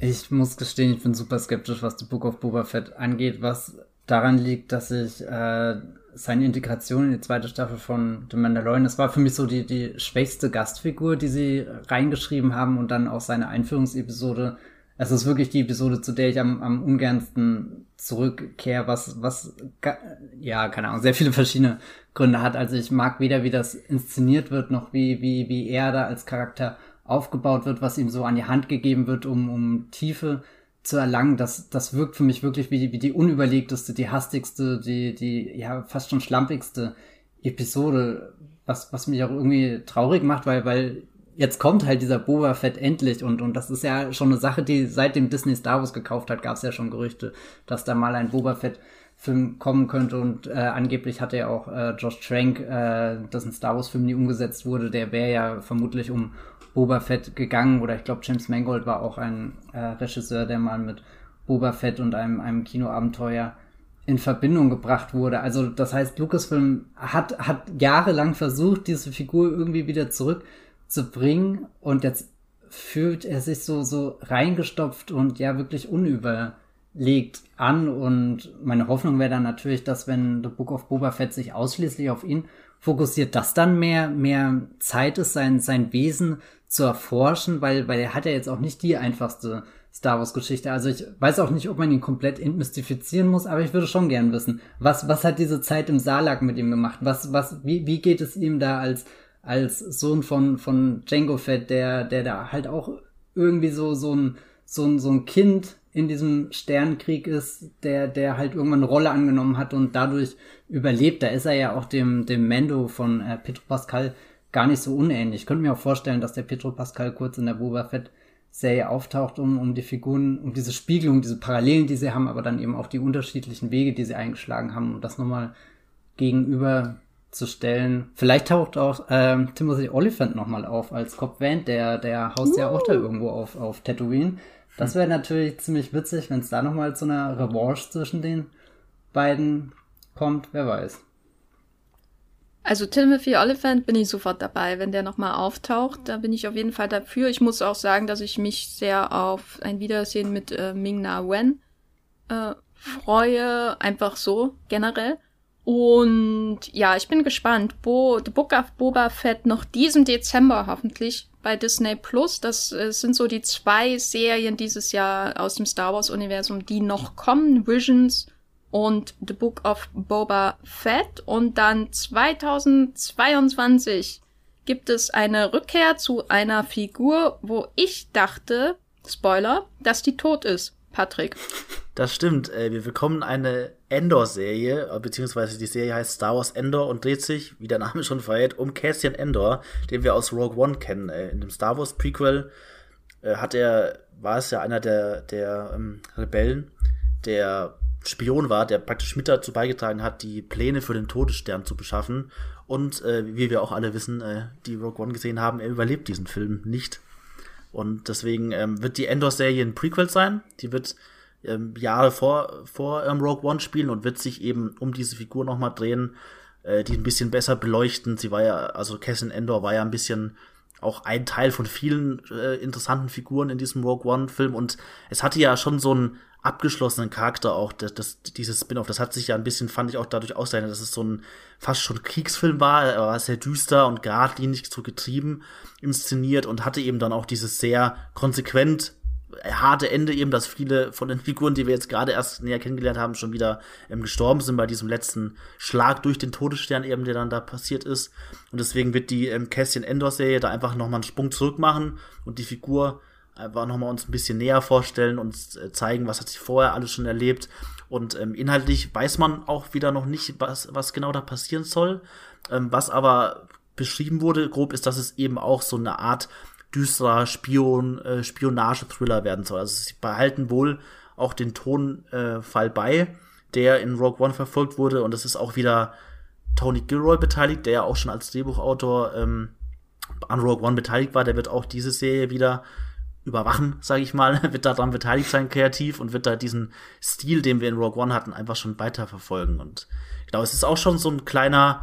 Ich muss gestehen, ich bin super skeptisch, was The Book of Boba Fett angeht, was daran liegt, dass ich äh, seine Integration in die zweite Staffel von The Mandalorian, das war für mich so die, die schwächste Gastfigur, die sie reingeschrieben haben und dann auch seine Einführungsepisode. Es ist wirklich die Episode, zu der ich am, am ungernsten zurückkehre, was, was, ja, keine Ahnung, sehr viele verschiedene Gründe hat. Also ich mag weder, wie das inszeniert wird, noch wie, wie, wie er da als Charakter aufgebaut wird, was ihm so an die Hand gegeben wird, um, um Tiefe zu erlangen, das, das wirkt für mich wirklich wie die, wie die unüberlegteste, die hastigste, die, die, ja, fast schon schlampigste Episode, was, was mich auch irgendwie traurig macht, weil, weil jetzt kommt halt dieser Boba Fett endlich und, und das ist ja schon eine Sache, die seitdem Disney Star Wars gekauft hat, gab es ja schon Gerüchte, dass da mal ein Boba Fett Film kommen könnte und äh, angeblich hatte ja auch äh, Josh Trank, äh, ein Star Wars Film nie umgesetzt wurde, der wäre ja vermutlich um Boba Fett gegangen oder ich glaube James Mangold war auch ein äh, Regisseur, der mal mit Boba Fett und einem, einem Kinoabenteuer in Verbindung gebracht wurde. Also das heißt, Lucasfilm hat, hat jahrelang versucht, diese Figur irgendwie wieder zurückzubringen und jetzt fühlt er sich so, so reingestopft und ja wirklich unüberlegt an und meine Hoffnung wäre dann natürlich, dass wenn The Book of Boba Fett sich ausschließlich auf ihn fokussiert, dass dann mehr, mehr Zeit ist, sein, sein Wesen zu erforschen, weil, weil er hat ja jetzt auch nicht die einfachste Star Wars Geschichte. Also ich weiß auch nicht, ob man ihn komplett entmystifizieren muss, aber ich würde schon gern wissen, was, was hat diese Zeit im Salak mit ihm gemacht? Was, was, wie, wie geht es ihm da als, als Sohn von, von Django Fett, der, der da halt auch irgendwie so, so ein, so ein, so ein Kind in diesem Sternenkrieg ist, der, der halt irgendwann eine Rolle angenommen hat und dadurch überlebt. Da ist er ja auch dem, dem Mando von äh, Petro Pascal gar nicht so unähnlich. Ich könnte mir auch vorstellen, dass der Petro Pascal kurz in der Boba Fett Serie auftaucht, um, um die Figuren, um diese Spiegelung, diese Parallelen, die sie haben, aber dann eben auch die unterschiedlichen Wege, die sie eingeschlagen haben, um das nochmal gegenüber zu stellen. Vielleicht taucht auch ähm, Timothy Oliphant nochmal auf als Cobb Van, der, der haust uh. ja auch da irgendwo auf, auf Tatooine. Das wäre natürlich ziemlich witzig, wenn es da nochmal zu einer Revanche zwischen den beiden kommt, wer weiß. Also Timothy Oliphant bin ich sofort dabei, wenn der nochmal auftaucht. Da bin ich auf jeden Fall dafür. Ich muss auch sagen, dass ich mich sehr auf ein Wiedersehen mit äh, Ming Na Wen äh, freue. Einfach so, generell. Und ja, ich bin gespannt. Bo, The Book of Boba Fett noch diesen Dezember hoffentlich bei Disney Plus. Das äh, sind so die zwei Serien dieses Jahr aus dem Star Wars Universum, die noch kommen. Visions und The Book of Boba Fett. Und dann 2022 gibt es eine Rückkehr zu einer Figur, wo ich dachte, Spoiler, dass die tot ist. Patrick. Das stimmt. Äh, wir bekommen eine Endor-Serie, äh, beziehungsweise die Serie heißt Star Wars Endor und dreht sich, wie der Name schon verrät, um Cassian Endor, den wir aus Rogue One kennen. Äh, in dem Star Wars Prequel hat er, war es ja einer der, der ähm, Rebellen, der Spion war, der praktisch mit dazu beigetragen hat, die Pläne für den Todesstern zu beschaffen. Und äh, wie wir auch alle wissen, äh, die Rogue One gesehen haben, er überlebt diesen Film nicht. Und deswegen ähm, wird die Endor-Serie ein Prequel sein. Die wird ähm, Jahre vor, vor ähm, Rogue One spielen und wird sich eben um diese Figur nochmal drehen, äh, die ein bisschen besser beleuchten. Sie war ja, also Cassian Endor war ja ein bisschen auch ein Teil von vielen äh, interessanten Figuren in diesem Rogue One-Film und es hatte ja schon so einen abgeschlossenen Charakter auch, das, das, dieses Spin-off, das hat sich ja ein bisschen, fand ich auch dadurch auszeichnet, dass es so ein fast schon Kriegsfilm war, er war sehr düster und geradlinig so getrieben inszeniert und hatte eben dann auch dieses sehr konsequent harte Ende eben, dass viele von den Figuren, die wir jetzt gerade erst näher kennengelernt haben, schon wieder ähm, gestorben sind bei diesem letzten Schlag durch den Todesstern eben, der dann da passiert ist. Und deswegen wird die ähm, Cassian Endor Serie da einfach nochmal einen Sprung zurück machen und die Figur einfach nochmal uns ein bisschen näher vorstellen und äh, zeigen, was hat sie vorher alles schon erlebt. Und ähm, inhaltlich weiß man auch wieder noch nicht, was, was genau da passieren soll. Ähm, was aber beschrieben wurde, grob, ist, dass es eben auch so eine Art düsterer Spion, äh, Spionage-Thriller werden soll. Also sie behalten wohl auch den Tonfall äh, bei, der in Rogue One verfolgt wurde. Und es ist auch wieder Tony Gilroy beteiligt, der ja auch schon als Drehbuchautor ähm, an Rogue One beteiligt war. Der wird auch diese Serie wieder überwachen, sage ich mal, wird daran beteiligt sein kreativ und wird da diesen Stil, den wir in Rogue One hatten, einfach schon weiterverfolgen. Und genau, es ist auch schon so ein kleiner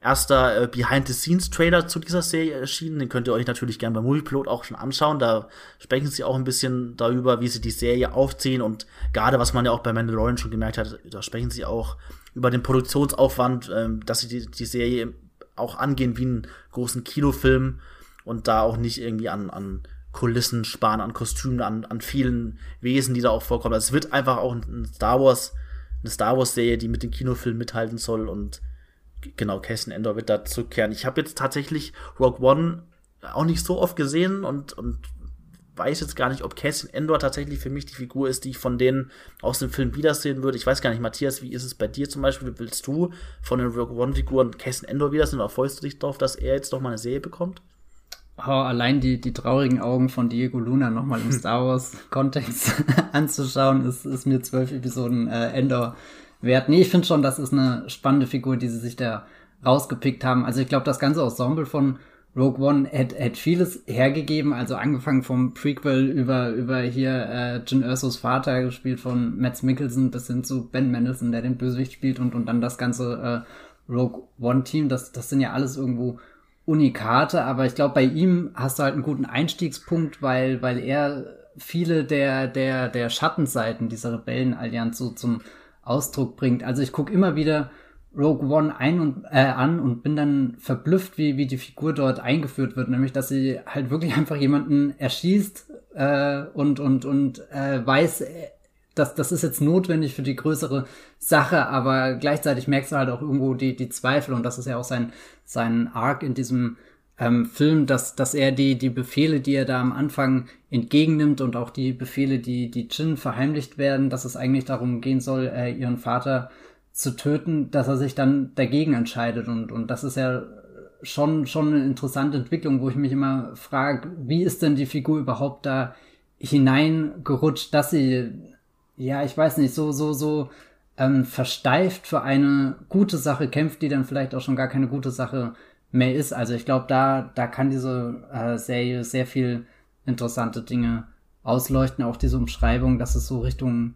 erster äh, Behind-the-Scenes-Trailer zu dieser Serie erschienen. Den könnt ihr euch natürlich gerne bei Movieplot auch schon anschauen. Da sprechen sie auch ein bisschen darüber, wie sie die Serie aufziehen und gerade was man ja auch bei Mandalorian schon gemerkt hat, da sprechen sie auch über den Produktionsaufwand, ähm, dass sie die, die Serie auch angehen wie einen großen Kinofilm und da auch nicht irgendwie an, an Kulissen sparen, an Kostümen, an, an vielen Wesen, die da auch vorkommen. Also es wird einfach auch ein Star Wars, eine Star Wars Serie, die mit den Kinofilmen mithalten soll und genau, Cassian Endor wird da zurückkehren. Ich habe jetzt tatsächlich Rogue One auch nicht so oft gesehen und, und weiß jetzt gar nicht, ob Cassian Endor tatsächlich für mich die Figur ist, die ich von denen aus dem Film wiedersehen würde. Ich weiß gar nicht, Matthias, wie ist es bei dir zum Beispiel? Willst du von den Rogue One-Figuren Cassian Endor wiedersehen oder freust du dich darauf, dass er jetzt doch mal eine Serie bekommt? Oh, allein die, die traurigen Augen von Diego Luna nochmal im Star Wars-Kontext anzuschauen, ist, ist mir zwölf Episoden äh, Endor wert. Nee, ich finde schon, das ist eine spannende Figur, die sie sich da rausgepickt haben. Also ich glaube, das ganze Ensemble von Rogue One hätte hätt vieles hergegeben, also angefangen vom Prequel über, über hier äh, Jin Ursos Vater, gespielt von Matt Mickelson, bis hin zu Ben Mendelsohn, der den Bösewicht spielt und, und dann das ganze äh, Rogue One-Team, das, das sind ja alles irgendwo Unikate, aber ich glaube, bei ihm hast du halt einen guten Einstiegspunkt, weil, weil er viele der, der, der Schattenseiten dieser Rebellenallianz so zum Ausdruck bringt. Also ich gucke immer wieder Rogue One ein und äh, an und bin dann verblüfft, wie, wie die Figur dort eingeführt wird, nämlich dass sie halt wirklich einfach jemanden erschießt äh, und und und äh, weiß, dass das ist jetzt notwendig für die größere Sache, aber gleichzeitig merkst du halt auch irgendwo die die Zweifel und das ist ja auch sein sein Arc in diesem ähm, Film, dass, dass er die, die Befehle, die er da am Anfang entgegennimmt und auch die Befehle, die, die Jin verheimlicht werden, dass es eigentlich darum gehen soll, äh, ihren Vater zu töten, dass er sich dann dagegen entscheidet. Und, und das ist ja schon, schon eine interessante Entwicklung, wo ich mich immer frage, wie ist denn die Figur überhaupt da hineingerutscht, dass sie, ja, ich weiß nicht, so, so, so ähm, versteift für eine gute Sache kämpft, die dann vielleicht auch schon gar keine gute Sache mehr ist. Also ich glaube, da, da kann diese äh, Serie sehr viel interessante Dinge ausleuchten. Auch diese Umschreibung, dass es so Richtung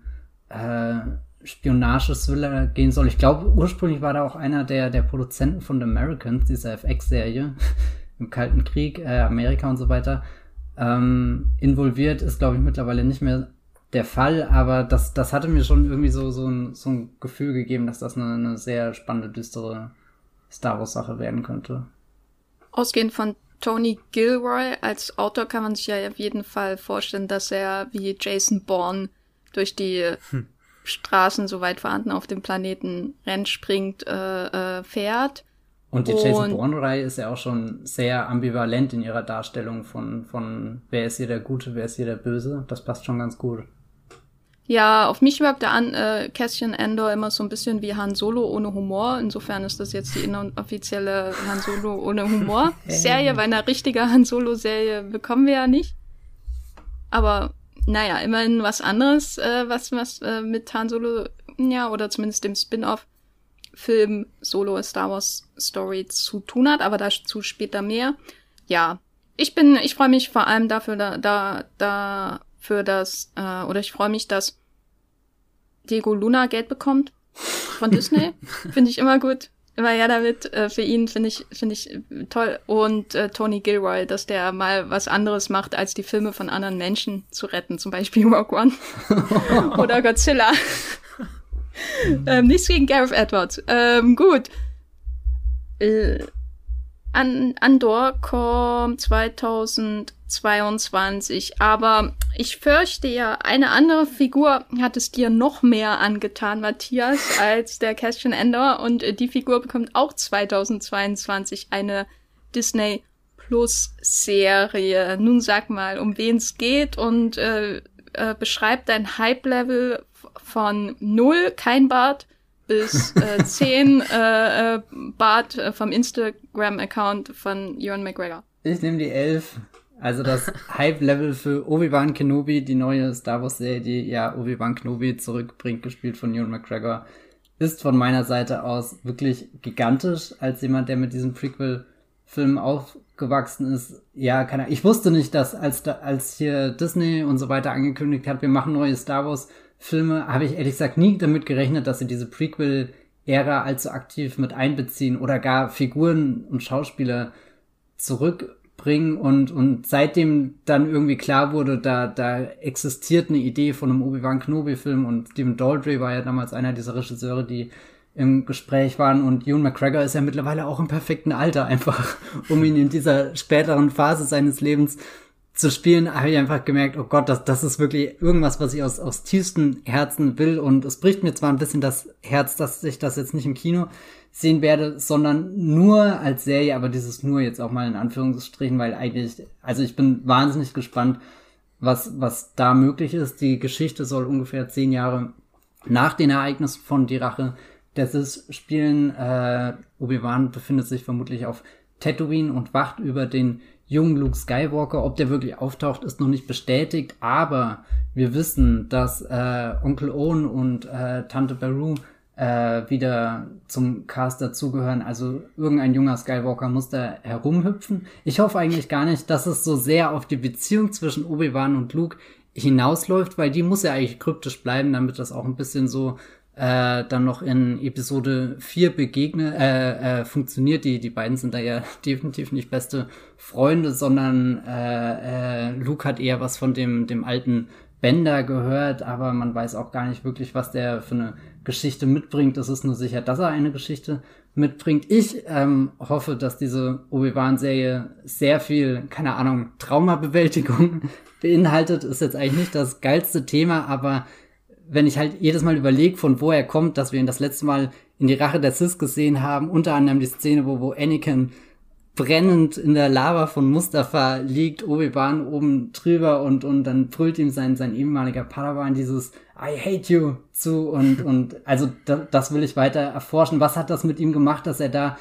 äh, Spionage-Thriller gehen soll. Ich glaube, ursprünglich war da auch einer der, der Produzenten von The Americans, dieser FX-Serie im Kalten Krieg, äh, Amerika und so weiter, ähm, involviert. Ist, glaube ich, mittlerweile nicht mehr der Fall, aber das, das hatte mir schon irgendwie so, so, ein, so ein Gefühl gegeben, dass das eine, eine sehr spannende, düstere Star Wars-Sache werden könnte. Ausgehend von Tony Gilroy als Autor kann man sich ja auf jeden Fall vorstellen, dass er wie Jason Bourne durch die hm. Straßen, soweit vorhanden auf dem Planeten rennt, springt, äh, äh, fährt. Und die Jason Bourne-Reihe ist ja auch schon sehr ambivalent in ihrer Darstellung von, von wer ist hier der Gute, wer ist hier der Böse. Das passt schon ganz gut. Ja, auf mich wirkt der an, äh, Cassian Endor immer so ein bisschen wie Han Solo ohne Humor. Insofern ist das jetzt die inoffizielle Han Solo ohne Humor Serie, weil eine richtige Han Solo Serie bekommen wir ja nicht. Aber naja, immerhin was anderes, äh, was was äh, mit Han Solo, ja, oder zumindest dem Spin-off Film Solo Star Wars Story zu tun hat, aber dazu später mehr. Ja, ich bin, ich freue mich vor allem dafür, da, da, da für das, äh, oder ich freue mich, dass Diego Luna Geld bekommt von Disney. finde ich immer gut. Immer ja damit. Äh, für ihn finde ich, finde ich toll. Und äh, Tony Gilroy, dass der mal was anderes macht, als die Filme von anderen Menschen zu retten. Zum Beispiel Rock One oder Godzilla. ähm, nichts gegen Gareth Edwards. Ähm, gut. Äh, An Andor kommt 2022, aber ich fürchte ja, eine andere Figur hat es dir noch mehr angetan, Matthias, als der Cassian Endor. Und die Figur bekommt auch 2022 eine Disney Plus Serie. Nun sag mal, um wen es geht. Und äh, äh, beschreib dein Hype-Level von null, kein Bart, bis äh, 10 äh, äh, Bart äh, vom Instagram-Account von Ewan McGregor. Ich nehme die 11. Also das Hype-Level für Obi-Wan Kenobi, die neue Star Wars-Serie, die ja Obi-Wan Kenobi zurückbringt, gespielt von Ewan McGregor, ist von meiner Seite aus wirklich gigantisch. Als jemand, der mit diesem Prequel-Film aufgewachsen ist, ja, keine Ahnung. Ich wusste nicht, dass als, da, als hier Disney und so weiter angekündigt hat, wir machen neue Star Wars Filme habe ich ehrlich gesagt nie damit gerechnet, dass sie diese Prequel-Ära allzu aktiv mit einbeziehen oder gar Figuren und Schauspieler zurückbringen und, und seitdem dann irgendwie klar wurde, da, da existiert eine Idee von einem Obi-Wan Kenobi-Film und Stephen Daldry war ja damals einer dieser Regisseure, die im Gespräch waren und Ewan McGregor ist ja mittlerweile auch im perfekten Alter einfach, um ihn in dieser späteren Phase seines Lebens zu spielen, habe ich einfach gemerkt, oh Gott, das, das ist wirklich irgendwas, was ich aus, aus tiefstem Herzen will. Und es bricht mir zwar ein bisschen das Herz, dass ich das jetzt nicht im Kino sehen werde, sondern nur als Serie, aber dieses nur jetzt auch mal in Anführungsstrichen, weil eigentlich, also ich bin wahnsinnig gespannt, was, was da möglich ist. Die Geschichte soll ungefähr zehn Jahre nach den Ereignissen von Die Rache des spielen. Äh, Obi-Wan befindet sich vermutlich auf Tatooine und wacht über den jungen Luke Skywalker. Ob der wirklich auftaucht, ist noch nicht bestätigt, aber wir wissen, dass äh, Onkel Owen und äh, Tante Beru äh, wieder zum Cast dazugehören. Also irgendein junger Skywalker muss da herumhüpfen. Ich hoffe eigentlich gar nicht, dass es so sehr auf die Beziehung zwischen Obi-Wan und Luke hinausläuft, weil die muss ja eigentlich kryptisch bleiben, damit das auch ein bisschen so äh, dann noch in Episode 4 begegne, äh, äh, funktioniert. Die, die beiden sind da ja definitiv nicht beste Freunde, sondern äh, äh, Luke hat eher was von dem, dem alten Bender gehört, aber man weiß auch gar nicht wirklich, was der für eine Geschichte mitbringt. Es ist nur sicher, dass er eine Geschichte mitbringt. Ich ähm, hoffe, dass diese Obi-Wan-Serie sehr viel, keine Ahnung, Traumabewältigung beinhaltet. Ist jetzt eigentlich nicht das geilste Thema, aber wenn ich halt jedes Mal überlege, von wo er kommt, dass wir ihn das letzte Mal in die Rache der Sith gesehen haben, unter anderem die Szene, wo, wo Anakin brennend in der Lava von Mustafa liegt, Obi-Wan oben drüber und, und dann brüllt ihm sein, sein ehemaliger Padawan dieses I hate you zu und, und also da, das will ich weiter erforschen. Was hat das mit ihm gemacht, dass er da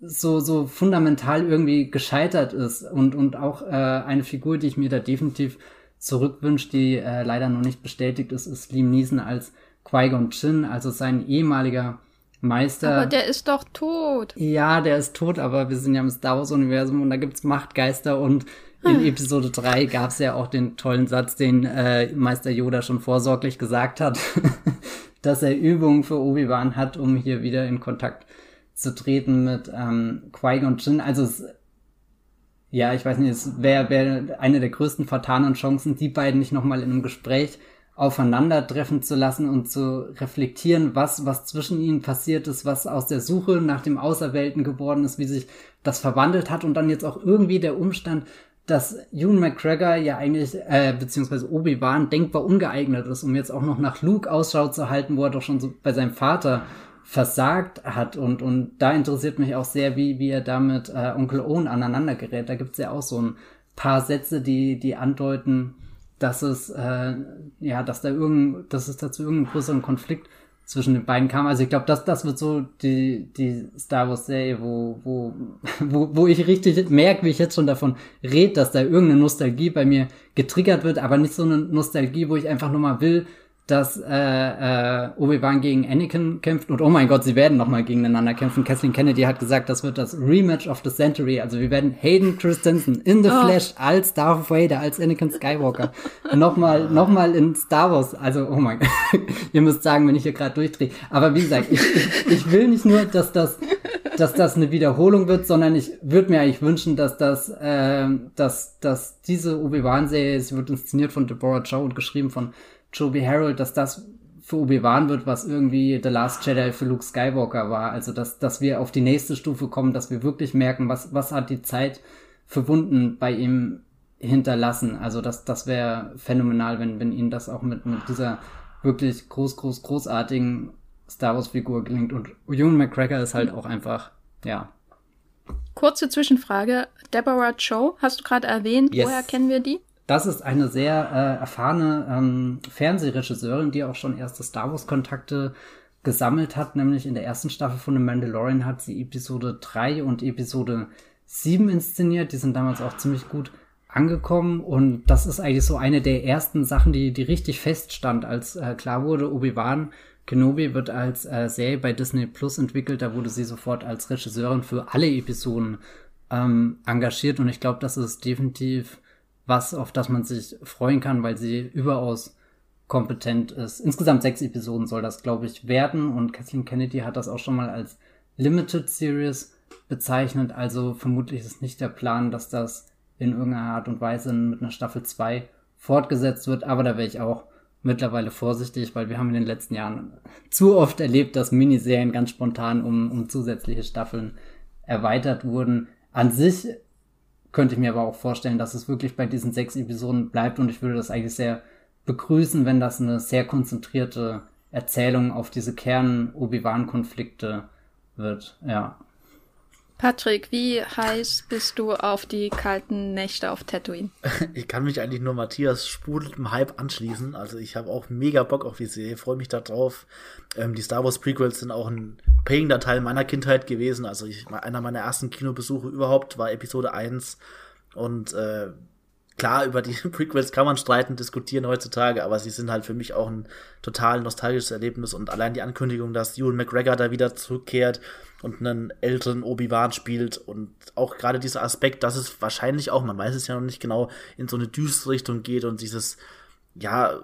so, so fundamental irgendwie gescheitert ist und, und auch äh, eine Figur, die ich mir da definitiv zurückwünsche, die äh, leider noch nicht bestätigt ist, ist Liam Neeson als Qui-Gon Jinn, also sein ehemaliger Meister. Aber der ist doch tot. Ja, der ist tot, aber wir sind ja im Star Wars-Universum und da gibt's Machtgeister und in hm. Episode 3 gab's ja auch den tollen Satz, den äh, Meister Yoda schon vorsorglich gesagt hat, dass er Übungen für Obi-Wan hat, um hier wieder in Kontakt zu treten mit ähm, Qui-Gon Jinn. Also es, ja, ich weiß nicht, es wäre wär eine der größten fatalen Chancen, die beiden nicht nochmal in einem Gespräch aufeinandertreffen zu lassen und zu reflektieren, was, was zwischen ihnen passiert ist, was aus der Suche nach dem Auserwählten geworden ist, wie sich das verwandelt hat und dann jetzt auch irgendwie der Umstand, dass Ewan McGregor ja eigentlich, äh, beziehungsweise Obi-Wan denkbar ungeeignet ist, um jetzt auch noch nach Luke Ausschau zu halten, wo er doch schon so bei seinem Vater versagt hat und, und da interessiert mich auch sehr, wie, wie er damit äh, Onkel Owen aneinander gerät. Da gibt's ja auch so ein paar Sätze, die, die andeuten, dass es, äh, ja, dass da irgend, dass es dazu irgendeinen größeren Konflikt zwischen den beiden kam. Also ich glaube, das, das wird so die, die Star Wars Serie, wo, wo, wo, wo ich richtig merke, wie ich jetzt schon davon rede, dass da irgendeine Nostalgie bei mir getriggert wird, aber nicht so eine Nostalgie, wo ich einfach nur mal will, dass äh, äh, Obi-Wan gegen Anakin kämpft und oh mein Gott, sie werden nochmal gegeneinander kämpfen. Kathleen Kennedy hat gesagt, das wird das Rematch of the Century. Also wir werden Hayden Christensen in the oh. Flesh als Darth Vader, als Anakin Skywalker nochmal noch mal in Star Wars. Also oh mein Gott, ihr müsst sagen, wenn ich hier gerade durchdrehe. Aber wie gesagt, ich, ich, ich will nicht nur, dass das dass das eine Wiederholung wird, sondern ich würde mir eigentlich wünschen, dass das, äh, dass, dass diese Obi-Wan-Serie, sie wird inszeniert von Deborah Chow und geschrieben von Joby Harold, dass das für Obi-Wan wird, was irgendwie The Last Jedi für Luke Skywalker war. Also, dass, dass wir auf die nächste Stufe kommen, dass wir wirklich merken, was, was hat die Zeit für Wunden bei ihm hinterlassen. Also, das, das wäre phänomenal, wenn, wenn ihnen das auch mit, mit dieser wirklich groß, groß, großartigen Star Wars Figur gelingt. Und Ewan McGregor ist halt auch einfach, ja. Kurze Zwischenfrage. Deborah Cho, hast du gerade erwähnt. Yes. Woher kennen wir die? Das ist eine sehr äh, erfahrene ähm, Fernsehregisseurin, die auch schon erste Star Wars-Kontakte gesammelt hat, nämlich in der ersten Staffel von The Mandalorian hat sie Episode 3 und Episode 7 inszeniert. Die sind damals auch ziemlich gut angekommen und das ist eigentlich so eine der ersten Sachen, die, die richtig feststand, als äh, klar wurde, Obi-Wan Kenobi wird als äh, Serie bei Disney Plus entwickelt. Da wurde sie sofort als Regisseurin für alle Episoden ähm, engagiert und ich glaube, das ist definitiv was, auf das man sich freuen kann, weil sie überaus kompetent ist. Insgesamt sechs Episoden soll das, glaube ich, werden und Kathleen Kennedy hat das auch schon mal als Limited Series bezeichnet, also vermutlich ist nicht der Plan, dass das in irgendeiner Art und Weise mit einer Staffel 2 fortgesetzt wird, aber da wäre ich auch mittlerweile vorsichtig, weil wir haben in den letzten Jahren zu oft erlebt, dass Miniserien ganz spontan um, um zusätzliche Staffeln erweitert wurden. An sich könnte ich mir aber auch vorstellen, dass es wirklich bei diesen sechs Episoden bleibt und ich würde das eigentlich sehr begrüßen, wenn das eine sehr konzentrierte Erzählung auf diese Kern-Obi-Wan-Konflikte wird, ja. Patrick, wie heiß bist du auf die kalten Nächte auf Tatooine? Ich kann mich eigentlich nur Matthias sprudelndem Hype anschließen. Also ich habe auch mega Bock auf die Serie, freue mich darauf. Ähm, die Star Wars Prequels sind auch ein prägender Teil meiner Kindheit gewesen. Also ich, einer meiner ersten Kinobesuche überhaupt war Episode 1. Und äh, klar, über die Prequels kann man streiten, diskutieren heutzutage, aber sie sind halt für mich auch ein total nostalgisches Erlebnis und allein die Ankündigung, dass Ewan McGregor da wieder zurückkehrt und einen älteren Obi-Wan spielt und auch gerade dieser Aspekt, dass es wahrscheinlich auch, man weiß es ja noch nicht genau, in so eine düstere Richtung geht und dieses, ja,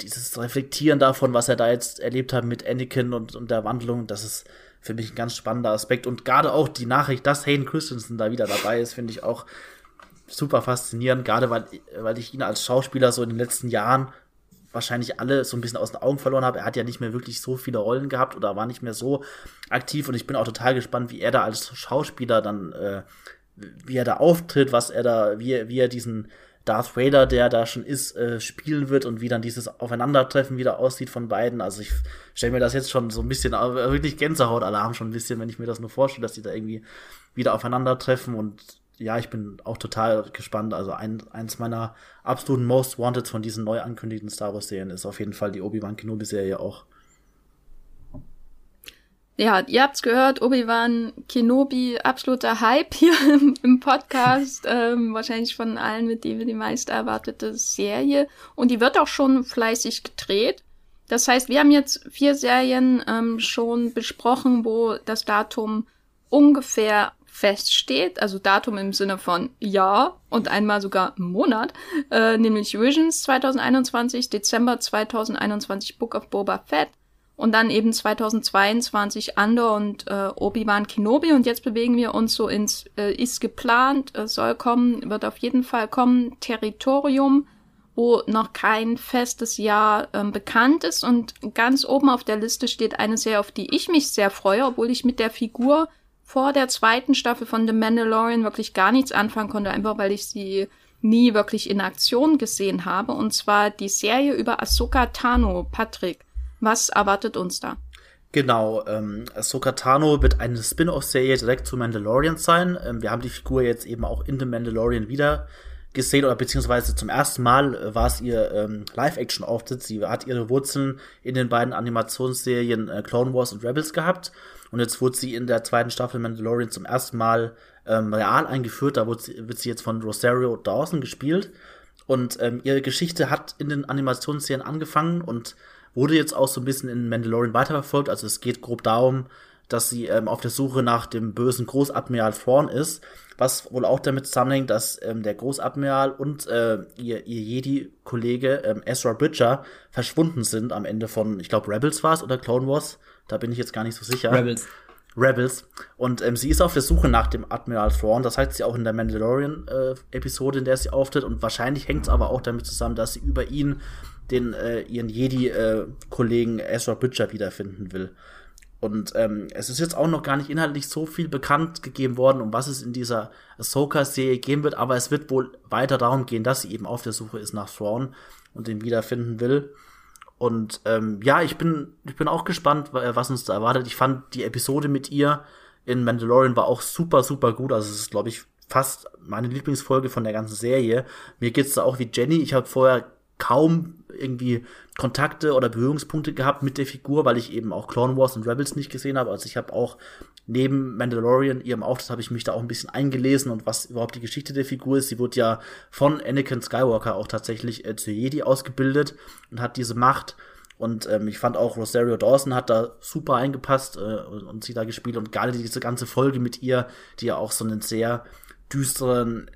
dieses Reflektieren davon, was er da jetzt erlebt hat mit Anakin und, und der Wandlung, das ist für mich ein ganz spannender Aspekt. Und gerade auch die Nachricht, dass Hayden Christensen da wieder dabei ist, finde ich auch super faszinierend, gerade weil, weil ich ihn als Schauspieler so in den letzten Jahren wahrscheinlich alle so ein bisschen aus den Augen verloren habe. Er hat ja nicht mehr wirklich so viele Rollen gehabt oder war nicht mehr so aktiv und ich bin auch total gespannt, wie er da als Schauspieler dann, äh, wie er da auftritt, was er da, wie, er, wie er diesen Darth Vader, der da schon ist, äh, spielen wird und wie dann dieses Aufeinandertreffen wieder aussieht von beiden. Also ich stelle mir das jetzt schon so ein bisschen, wirklich Gänsehautalarm schon ein bisschen, wenn ich mir das nur vorstelle, dass die da irgendwie wieder aufeinandertreffen und ja, ich bin auch total gespannt. Also ein, eins meiner absoluten Most Wanted von diesen neu ankündigten Star Wars Serien ist auf jeden Fall die Obi-Wan Kenobi Serie auch. Ja, ihr habt's gehört, Obi-Wan Kenobi, absoluter Hype hier im, im Podcast. ähm, wahrscheinlich von allen mit dem wir die meist erwartete Serie. Und die wird auch schon fleißig gedreht. Das heißt, wir haben jetzt vier Serien ähm, schon besprochen, wo das Datum ungefähr feststeht, also Datum im Sinne von Jahr und einmal sogar Monat, äh, nämlich Visions 2021, Dezember 2021 Book of Boba Fett und dann eben 2022 Andor und äh, Obi-Wan Kenobi und jetzt bewegen wir uns so ins äh, ist geplant, äh, soll kommen, wird auf jeden Fall kommen, Territorium, wo noch kein festes Jahr ähm, bekannt ist und ganz oben auf der Liste steht eine Serie, auf die ich mich sehr freue, obwohl ich mit der Figur vor der zweiten Staffel von The Mandalorian wirklich gar nichts anfangen konnte, einfach weil ich sie nie wirklich in Aktion gesehen habe. Und zwar die Serie über Ahsoka Tano. Patrick, was erwartet uns da? Genau, ähm, Ahsoka Tano wird eine Spin-off-Serie direkt zu Mandalorian sein. Ähm, wir haben die Figur jetzt eben auch in The Mandalorian wieder gesehen oder beziehungsweise zum ersten Mal äh, war es ihr ähm, Live-Action-Auftritt. Sie hat ihre Wurzeln in den beiden Animationsserien äh, Clone Wars und Rebels gehabt und jetzt wurde sie in der zweiten Staffel Mandalorian zum ersten Mal ähm, real eingeführt. Da wird sie, wird sie jetzt von Rosario Dawson gespielt. Und ähm, ihre Geschichte hat in den Animationsserien angefangen und wurde jetzt auch so ein bisschen in Mandalorian weiterverfolgt. Also es geht grob darum, dass sie ähm, auf der Suche nach dem bösen Großadmiral Thrawn ist, was wohl auch damit zusammenhängt, dass ähm, der Großadmiral und äh, ihr, ihr Jedi-Kollege ähm, Ezra Bridger verschwunden sind am Ende von, ich glaube, Rebels war es oder Clone Wars. Da bin ich jetzt gar nicht so sicher. Rebels. Rebels. Und ähm, sie ist auf der Suche nach dem Admiral Thrawn. Das heißt sie auch in der Mandalorian-Episode, äh, in der sie auftritt. Und wahrscheinlich hängt es aber auch damit zusammen, dass sie über ihn den äh, ihren Jedi-Kollegen äh, Ezra Bridger wiederfinden will. Und ähm, es ist jetzt auch noch gar nicht inhaltlich so viel bekannt gegeben worden, um was es in dieser Ahsoka-Serie gehen wird, aber es wird wohl weiter darum gehen, dass sie eben auf der Suche ist nach Thrawn und den wiederfinden will. Und ähm, ja, ich bin, ich bin auch gespannt, was uns da erwartet. Ich fand die Episode mit ihr in Mandalorian war auch super, super gut. Also es ist, glaube ich, fast meine Lieblingsfolge von der ganzen Serie. Mir geht's da auch wie Jenny. Ich habe vorher kaum irgendwie Kontakte oder Berührungspunkte gehabt mit der Figur, weil ich eben auch Clone Wars und Rebels nicht gesehen habe. Also ich habe auch neben Mandalorian, ihrem Auftritt, habe ich mich da auch ein bisschen eingelesen und was überhaupt die Geschichte der Figur ist. Sie wurde ja von Anakin Skywalker auch tatsächlich äh, zu Jedi ausgebildet und hat diese Macht. Und ähm, ich fand auch Rosario Dawson hat da super eingepasst äh, und, und sie da gespielt und gerade diese ganze Folge mit ihr, die ja auch so einen sehr düsteren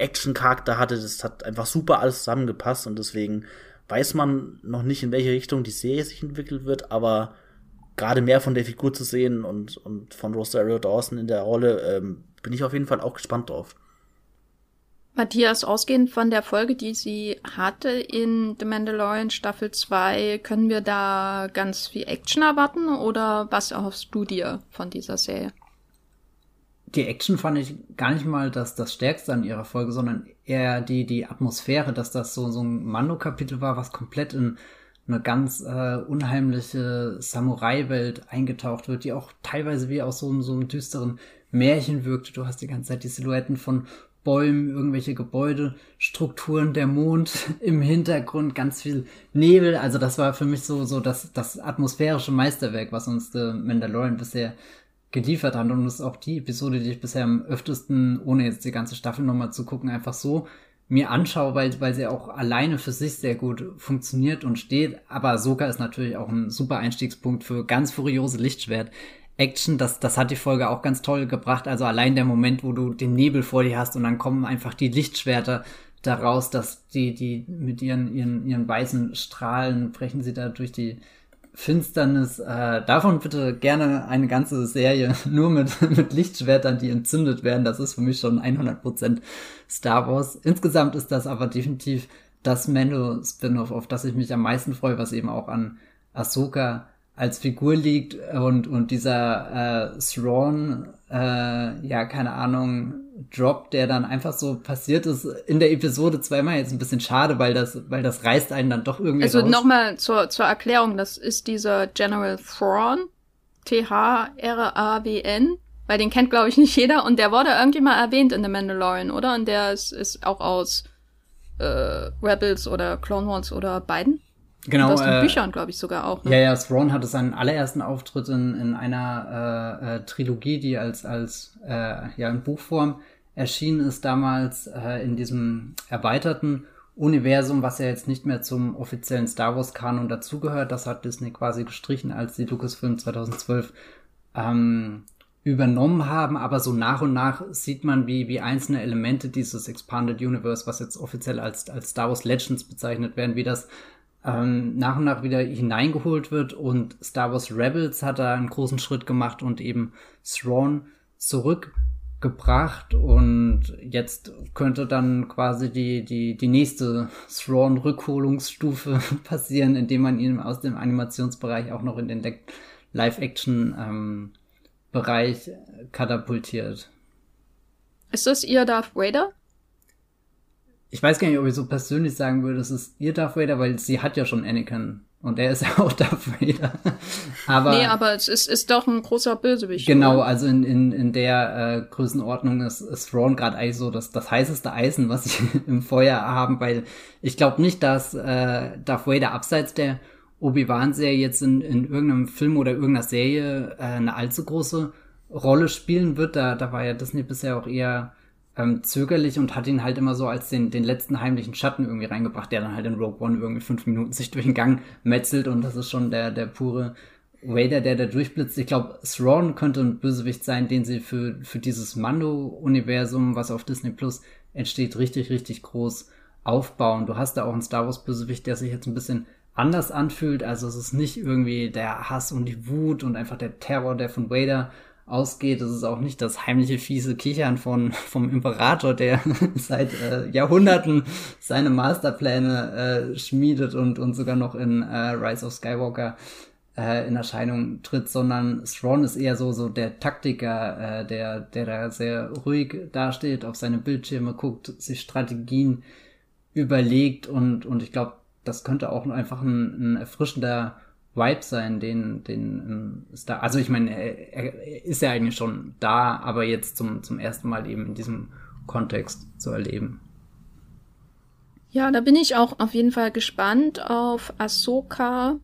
Action-Charakter hatte, das hat einfach super alles zusammengepasst und deswegen weiß man noch nicht, in welche Richtung die Serie sich entwickelt wird, aber gerade mehr von der Figur zu sehen und, und von Rosario Dawson in der Rolle, ähm, bin ich auf jeden Fall auch gespannt drauf. Matthias, ausgehend von der Folge, die sie hatte in The Mandalorian Staffel 2, können wir da ganz viel Action erwarten oder was erhoffst du dir von dieser Serie? Die Action fand ich gar nicht mal das, das Stärkste an ihrer Folge, sondern eher die, die Atmosphäre, dass das so, so ein Mando-Kapitel war, was komplett in eine ganz äh, unheimliche Samurai-Welt eingetaucht wird, die auch teilweise wie aus so, so einem düsteren Märchen wirkte. Du hast die ganze Zeit die Silhouetten von Bäumen, irgendwelche Gebäude, Strukturen, der Mond im Hintergrund, ganz viel Nebel. Also das war für mich so, so das, das atmosphärische Meisterwerk, was uns The Mandalorian bisher geliefert hat. Und das ist auch die Episode, die ich bisher am öftesten, ohne jetzt die ganze Staffel nochmal zu gucken, einfach so mir anschaue, weil, weil sie auch alleine für sich sehr gut funktioniert und steht. Aber Soka ist natürlich auch ein super Einstiegspunkt für ganz furiose Lichtschwert. Action, das, das hat die Folge auch ganz toll gebracht. Also allein der Moment, wo du den Nebel vor dir hast und dann kommen einfach die Lichtschwerter daraus, dass die, die mit ihren, ihren, ihren weißen Strahlen brechen sie da durch die, Finsternis. Äh, davon bitte gerne eine ganze Serie nur mit, mit Lichtschwertern, die entzündet werden. Das ist für mich schon 100% Star Wars. Insgesamt ist das aber definitiv das Mando-Spin-off, auf das ich mich am meisten freue, was eben auch an Ahsoka als Figur liegt und, und dieser äh, Thrawn, äh, ja, keine Ahnung, Drop, der dann einfach so passiert ist in der Episode zweimal jetzt ein bisschen schade, weil das, weil das reißt einen dann doch irgendwie Also nochmal zur, zur Erklärung, das ist dieser General Thrawn, T-H-R-A-W-N, weil den kennt, glaube ich, nicht jeder und der wurde irgendwie mal erwähnt in The Mandalorian, oder? Und der ist, ist auch aus äh, Rebels oder Clone Wars oder beiden. Genau. Und aus den äh, Büchern, glaube ich, sogar auch. Ne? Ja, ja, Thrawn hatte seinen allerersten Auftritt in, in einer äh, äh, Trilogie, die als, als äh, ja, in Buchform erschienen ist damals äh, in diesem erweiterten Universum, was ja jetzt nicht mehr zum offiziellen Star Wars Kanon dazugehört. Das hat Disney quasi gestrichen, als die Lucasfilm 2012 ähm, übernommen haben. Aber so nach und nach sieht man, wie, wie einzelne Elemente dieses Expanded Universe, was jetzt offiziell als, als Star Wars Legends bezeichnet werden, wie das ähm, nach und nach wieder hineingeholt wird und Star Wars Rebels hat da einen großen Schritt gemacht und eben Thrawn zurückgebracht und jetzt könnte dann quasi die, die, die nächste Thrawn-Rückholungsstufe passieren, indem man ihn aus dem Animationsbereich auch noch in den Live-Action ähm, Bereich katapultiert. Ist das ihr Darth Vader? Ich weiß gar nicht, ob ich so persönlich sagen würde, es ist ihr Darth Vader, weil sie hat ja schon Anakin. Und er ist ja auch Darth Vader. aber, nee, aber es ist, ist doch ein großer Bösewicht. Genau, oder? also in, in, in der äh, Größenordnung ist, ist Thrawn gerade eigentlich so das, das heißeste Eisen, was sie im Feuer haben, weil ich glaube nicht, dass äh, Darth Vader abseits der Obi-Wan-Serie jetzt in, in irgendeinem Film oder irgendeiner Serie äh, eine allzu große Rolle spielen wird. Da, da war ja Disney bisher auch eher ähm, zögerlich und hat ihn halt immer so als den, den letzten heimlichen Schatten irgendwie reingebracht, der dann halt in Rogue One irgendwie fünf Minuten sich durch den Gang metzelt und das ist schon der, der pure Vader, der da durchblitzt. Ich glaube, Thrawn könnte ein Bösewicht sein, den sie für, für dieses Mando-Universum, was auf Disney Plus entsteht, richtig, richtig groß aufbauen. Du hast da auch einen Star Wars-Bösewicht, der sich jetzt ein bisschen anders anfühlt. Also es ist nicht irgendwie der Hass und die Wut und einfach der Terror, der von Vader ausgeht. Es ist auch nicht das heimliche fiese Kichern von vom Imperator, der seit äh, Jahrhunderten seine Masterpläne äh, schmiedet und und sogar noch in äh, Rise of Skywalker äh, in Erscheinung tritt, sondern Thrawn ist eher so so der Taktiker, äh, der der da sehr ruhig dasteht, auf seine Bildschirme guckt, sich Strategien überlegt und und ich glaube, das könnte auch einfach ein, ein erfrischender Vibe sein, den, den ist da. Also ich meine, er, er ist ja eigentlich schon da, aber jetzt zum, zum ersten Mal eben in diesem Kontext zu erleben. Ja, da bin ich auch auf jeden Fall gespannt auf Ahsoka,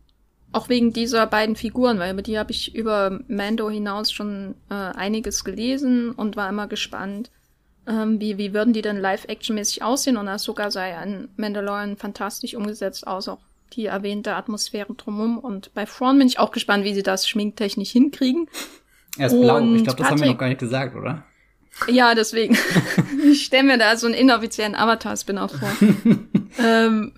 auch wegen dieser beiden Figuren, weil über die habe ich über Mando hinaus schon äh, einiges gelesen und war immer gespannt, ähm, wie, wie würden die denn live-action-mäßig aussehen und Ahsoka sei an Mandalorian fantastisch umgesetzt aus, auch die erwähnte Atmosphäre drumherum. Und bei Thrawn bin ich auch gespannt, wie sie das schminktechnisch hinkriegen. Er ist blau. Und Ich glaube, das haben wir Patrick- noch gar nicht gesagt, oder? Ja, deswegen. ich stelle mir da so einen inoffiziellen Avatar-Spin-off vor. ähm,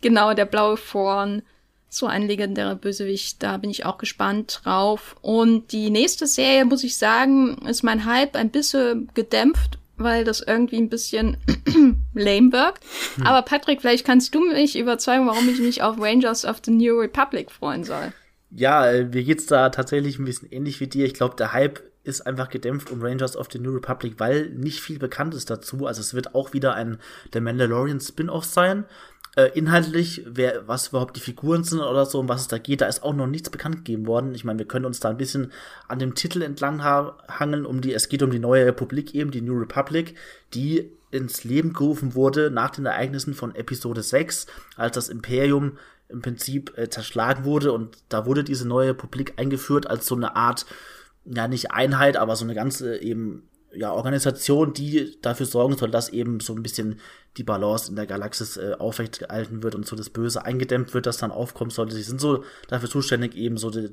genau, der blaue Thrawn. So ein legendärer Bösewicht, da bin ich auch gespannt drauf. Und die nächste Serie, muss ich sagen, ist mein Hype ein bisschen gedämpft, weil das irgendwie ein bisschen lame wirkt. Aber Patrick, vielleicht kannst du mich überzeugen, warum ich mich auf Rangers of the New Republic freuen soll. Ja, mir geht's da tatsächlich ein bisschen ähnlich wie dir. Ich glaube, der Hype ist einfach gedämpft um Rangers of the New Republic, weil nicht viel bekannt ist dazu. Also es wird auch wieder ein The Mandalorian Spin-off sein. Äh, inhaltlich, wer, was überhaupt die Figuren sind oder so, um was es da geht, da ist auch noch nichts bekannt gegeben worden. Ich meine, wir können uns da ein bisschen an dem Titel entlang ha hangeln, um die, es geht um die neue Republik eben, die New Republic, die ins Leben gerufen wurde nach den Ereignissen von Episode 6, als das Imperium im Prinzip äh, zerschlagen wurde und da wurde diese neue Republik eingeführt als so eine Art, ja nicht Einheit, aber so eine ganze eben ja Organisation, die dafür sorgen soll, dass eben so ein bisschen die Balance in der Galaxis äh, aufrechtgehalten wird und so das Böse eingedämmt wird, das dann aufkommen sollte. Sie sind so dafür zuständig, eben so die,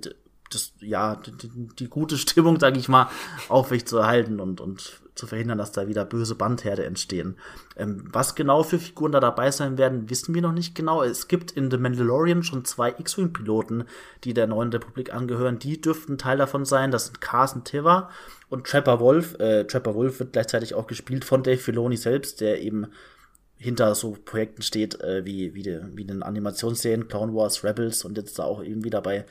das, ja, die, die gute Stimmung, sage ich mal, aufrecht zu erhalten und, und zu verhindern, dass da wieder böse Bandherde entstehen. Ähm, was genau für Figuren da dabei sein werden, wissen wir noch nicht genau. Es gibt in The Mandalorian schon zwei X-Wing-Piloten, die der neuen Republik angehören. Die dürften Teil davon sein. Das sind Carson Teva und Trapper Wolf. Äh, Trapper Wolf wird gleichzeitig auch gespielt von Dave Filoni selbst, der eben hinter so Projekten steht, äh, wie, wie, de, wie den Animationsserien Clone Wars, Rebels und jetzt da auch eben wieder bei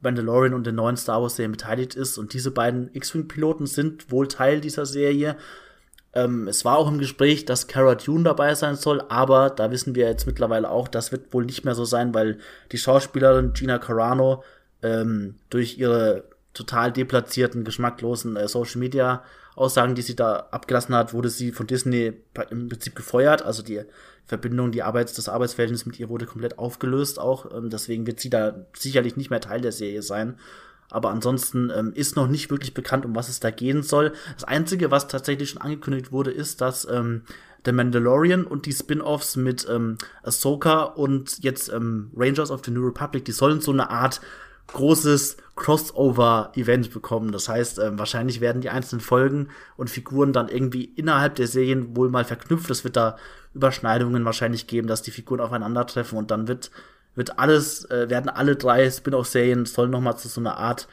Mandalorian und den neuen Star Wars Serien beteiligt ist. Und diese beiden X-Wing-Piloten sind wohl Teil dieser Serie. Ähm, es war auch im Gespräch, dass Cara Dune dabei sein soll, aber da wissen wir jetzt mittlerweile auch, das wird wohl nicht mehr so sein, weil die Schauspielerin Gina Carano ähm, durch ihre total deplatzierten, geschmacklosen äh, Social Media Aussagen, die sie da abgelassen hat, wurde sie von Disney im Prinzip gefeuert. Also die Verbindung, die Arbeits, das Arbeitsverhältnis mit ihr wurde komplett aufgelöst auch. Ähm, deswegen wird sie da sicherlich nicht mehr Teil der Serie sein. Aber ansonsten ähm, ist noch nicht wirklich bekannt, um was es da gehen soll. Das Einzige, was tatsächlich schon angekündigt wurde, ist, dass ähm, The Mandalorian und die Spin-offs mit ähm, Ahsoka und jetzt ähm, Rangers of the New Republic, die sollen so eine Art großes Crossover-Event bekommen. Das heißt, ähm, wahrscheinlich werden die einzelnen Folgen und Figuren dann irgendwie innerhalb der Serien wohl mal verknüpft. Es wird da Überschneidungen wahrscheinlich geben, dass die Figuren aufeinandertreffen und dann wird wird alles, äh, werden alle drei Spin-off-Serien sollen noch mal zu so einer Art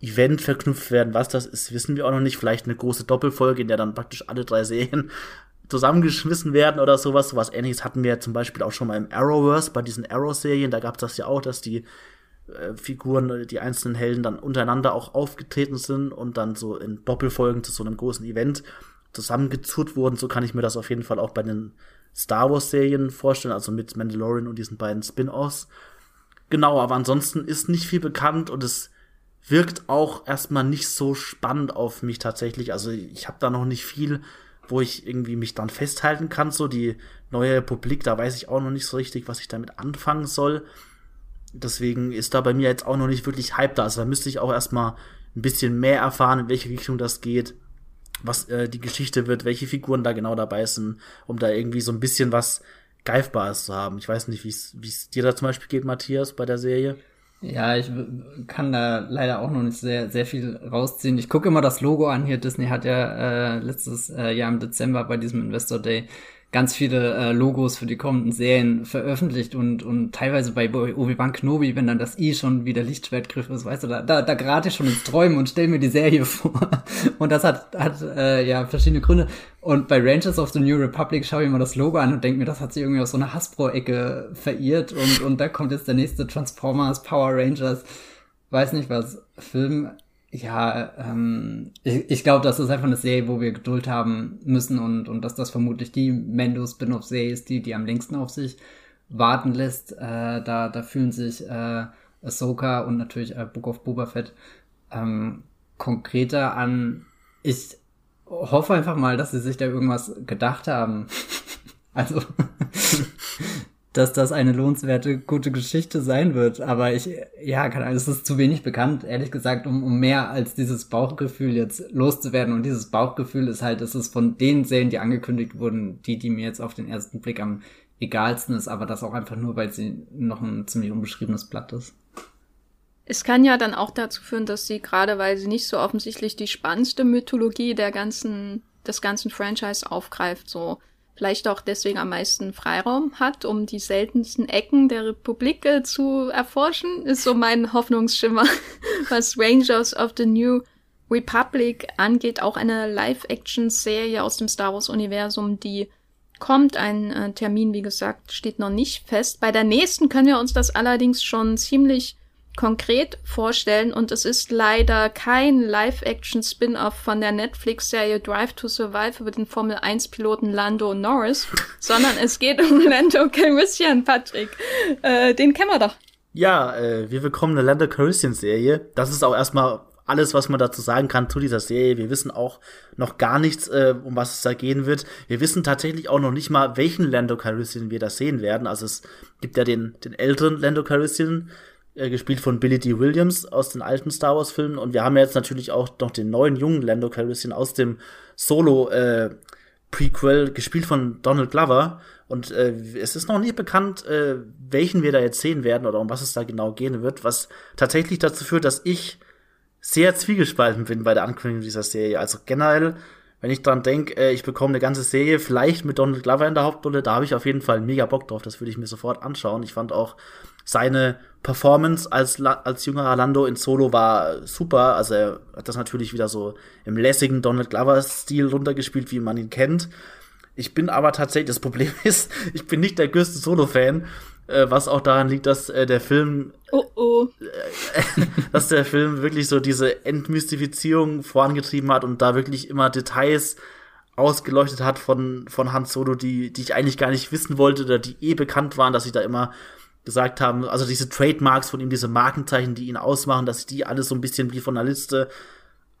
Event verknüpft werden. Was das ist, wissen wir auch noch nicht. Vielleicht eine große Doppelfolge, in der dann praktisch alle drei Serien zusammengeschmissen werden oder sowas. Sowas ähnliches hatten wir zum Beispiel auch schon mal im Arrowverse, bei diesen Arrow-Serien. Da gab es das ja auch, dass die äh, Figuren, die einzelnen Helden dann untereinander auch aufgetreten sind und dann so in Doppelfolgen zu so einem großen Event zusammengezurrt wurden. So kann ich mir das auf jeden Fall auch bei den Star Wars-Serien vorstellen, also mit Mandalorian und diesen beiden Spin-offs. Genau, aber ansonsten ist nicht viel bekannt und es wirkt auch erstmal nicht so spannend auf mich tatsächlich. Also ich habe da noch nicht viel, wo ich irgendwie mich dann festhalten kann. So die neue Republik, da weiß ich auch noch nicht so richtig, was ich damit anfangen soll. Deswegen ist da bei mir jetzt auch noch nicht wirklich Hype da. Also da müsste ich auch erstmal ein bisschen mehr erfahren, in welche Richtung das geht was äh, die Geschichte wird, welche Figuren da genau dabei sind, um da irgendwie so ein bisschen was Greifbares zu haben. Ich weiß nicht, wie es dir da zum Beispiel geht, Matthias, bei der Serie. Ja, ich kann da leider auch noch nicht sehr, sehr viel rausziehen. Ich gucke immer das Logo an hier. Disney hat ja äh, letztes äh, Jahr im Dezember bei diesem Investor Day ganz viele äh, Logos für die kommenden Serien veröffentlicht und, und teilweise bei Obi-Wan Kenobi, wenn dann das I schon wieder Lichtschwertgriff ist, weißt du, da, da, da gerate ich schon ins Träumen und stell mir die Serie vor. Und das hat, hat äh, ja verschiedene Gründe. Und bei Rangers of the New Republic schaue ich mir das Logo an und denke mir, das hat sich irgendwie aus so einer Hasbro-Ecke verirrt und, und da kommt jetzt der nächste Transformers, Power Rangers, weiß nicht was, Film ja, ähm, ich, ich glaube, das ist einfach eine Serie, wo wir Geduld haben müssen und, und dass das vermutlich die Mendo-Spin-off-Serie ist, die, die am längsten auf sich warten lässt. Äh, da, da fühlen sich äh, Ahsoka und natürlich äh, Book of Boba Fett ähm, konkreter an. Ich hoffe einfach mal, dass sie sich da irgendwas gedacht haben. also dass das eine lohnenswerte, gute Geschichte sein wird. Aber ich, ja, es ist zu wenig bekannt, ehrlich gesagt, um, um mehr als dieses Bauchgefühl jetzt loszuwerden. Und dieses Bauchgefühl ist halt, es ist von den Serien, die angekündigt wurden, die, die mir jetzt auf den ersten Blick am egalsten ist, aber das auch einfach nur, weil sie noch ein ziemlich unbeschriebenes Blatt ist. Es kann ja dann auch dazu führen, dass sie gerade, weil sie nicht so offensichtlich die spannendste Mythologie der ganzen, des ganzen Franchise aufgreift, so vielleicht auch deswegen am meisten Freiraum hat, um die seltensten Ecken der Republik äh, zu erforschen, ist so mein Hoffnungsschimmer, was Rangers of the New Republic angeht. Auch eine Live-Action-Serie aus dem Star Wars-Universum, die kommt. Ein äh, Termin, wie gesagt, steht noch nicht fest. Bei der nächsten können wir uns das allerdings schon ziemlich konkret vorstellen und es ist leider kein Live-Action-Spin-off von der Netflix-Serie Drive to Survive über den Formel-1-Piloten Lando Norris, sondern es geht um Lando Calrissian, Patrick. Äh, den kennen wir doch. Ja, äh, wir bekommen eine Lando Calrissian-Serie. Das ist auch erstmal alles, was man dazu sagen kann zu dieser Serie. Wir wissen auch noch gar nichts, äh, um was es da gehen wird. Wir wissen tatsächlich auch noch nicht mal, welchen Lando Calrissian wir da sehen werden. Also es gibt ja den, den älteren Lando Calrissian, äh, gespielt von Billy D. Williams aus den alten Star Wars Filmen und wir haben jetzt natürlich auch noch den neuen jungen Lando Calrissian aus dem Solo äh, Prequel gespielt von Donald Glover und äh, es ist noch nicht bekannt, äh, welchen wir da jetzt sehen werden oder um was es da genau gehen wird, was tatsächlich dazu führt, dass ich sehr zwiegespalten bin bei der Ankündigung dieser Serie. Also generell, wenn ich dran denke, äh, ich bekomme eine ganze Serie, vielleicht mit Donald Glover in der Hauptrolle, da habe ich auf jeden Fall mega Bock drauf. Das würde ich mir sofort anschauen. Ich fand auch seine Performance als, als jüngerer Lando in Solo war super. Also er hat das natürlich wieder so im lässigen Donald Glover-Stil runtergespielt, wie man ihn kennt. Ich bin aber tatsächlich, das Problem ist, ich bin nicht der größte Solo-Fan, äh, was auch daran liegt, dass äh, der Film, oh oh. Äh, dass der Film wirklich so diese Entmystifizierung vorangetrieben hat und da wirklich immer Details ausgeleuchtet hat von, von Han Solo, die, die ich eigentlich gar nicht wissen wollte oder die eh bekannt waren, dass sie da immer gesagt haben, also diese Trademarks von ihm, diese Markenzeichen, die ihn ausmachen, dass die alles so ein bisschen wie von der Liste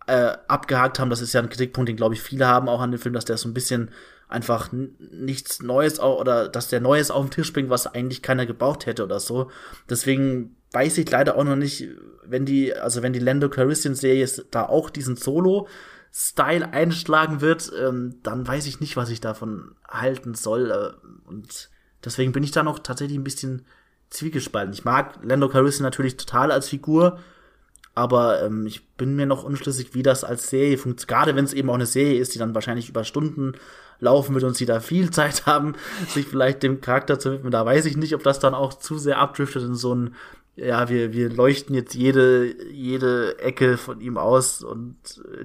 äh, abgehakt haben. Das ist ja ein Kritikpunkt, den glaube ich viele haben auch an dem Film, dass der so ein bisschen einfach nichts Neues oder dass der Neues auf den Tisch bringt, was eigentlich keiner gebraucht hätte oder so. Deswegen weiß ich leider auch noch nicht, wenn die, also wenn die Lando Calrissian Serie da auch diesen Solo Style einschlagen wird, ähm, dann weiß ich nicht, was ich davon halten soll. Äh, und deswegen bin ich da noch tatsächlich ein bisschen zwiegespalten. Ich mag Lando Calrissian natürlich total als Figur, aber ähm, ich bin mir noch unschlüssig, wie das als Serie funktioniert. Gerade wenn es eben auch eine Serie ist, die dann wahrscheinlich über Stunden laufen wird und sie da viel Zeit haben, sich vielleicht dem Charakter zu widmen. Da weiß ich nicht, ob das dann auch zu sehr abdriftet in so ein ja, wir, wir leuchten jetzt jede, jede Ecke von ihm aus und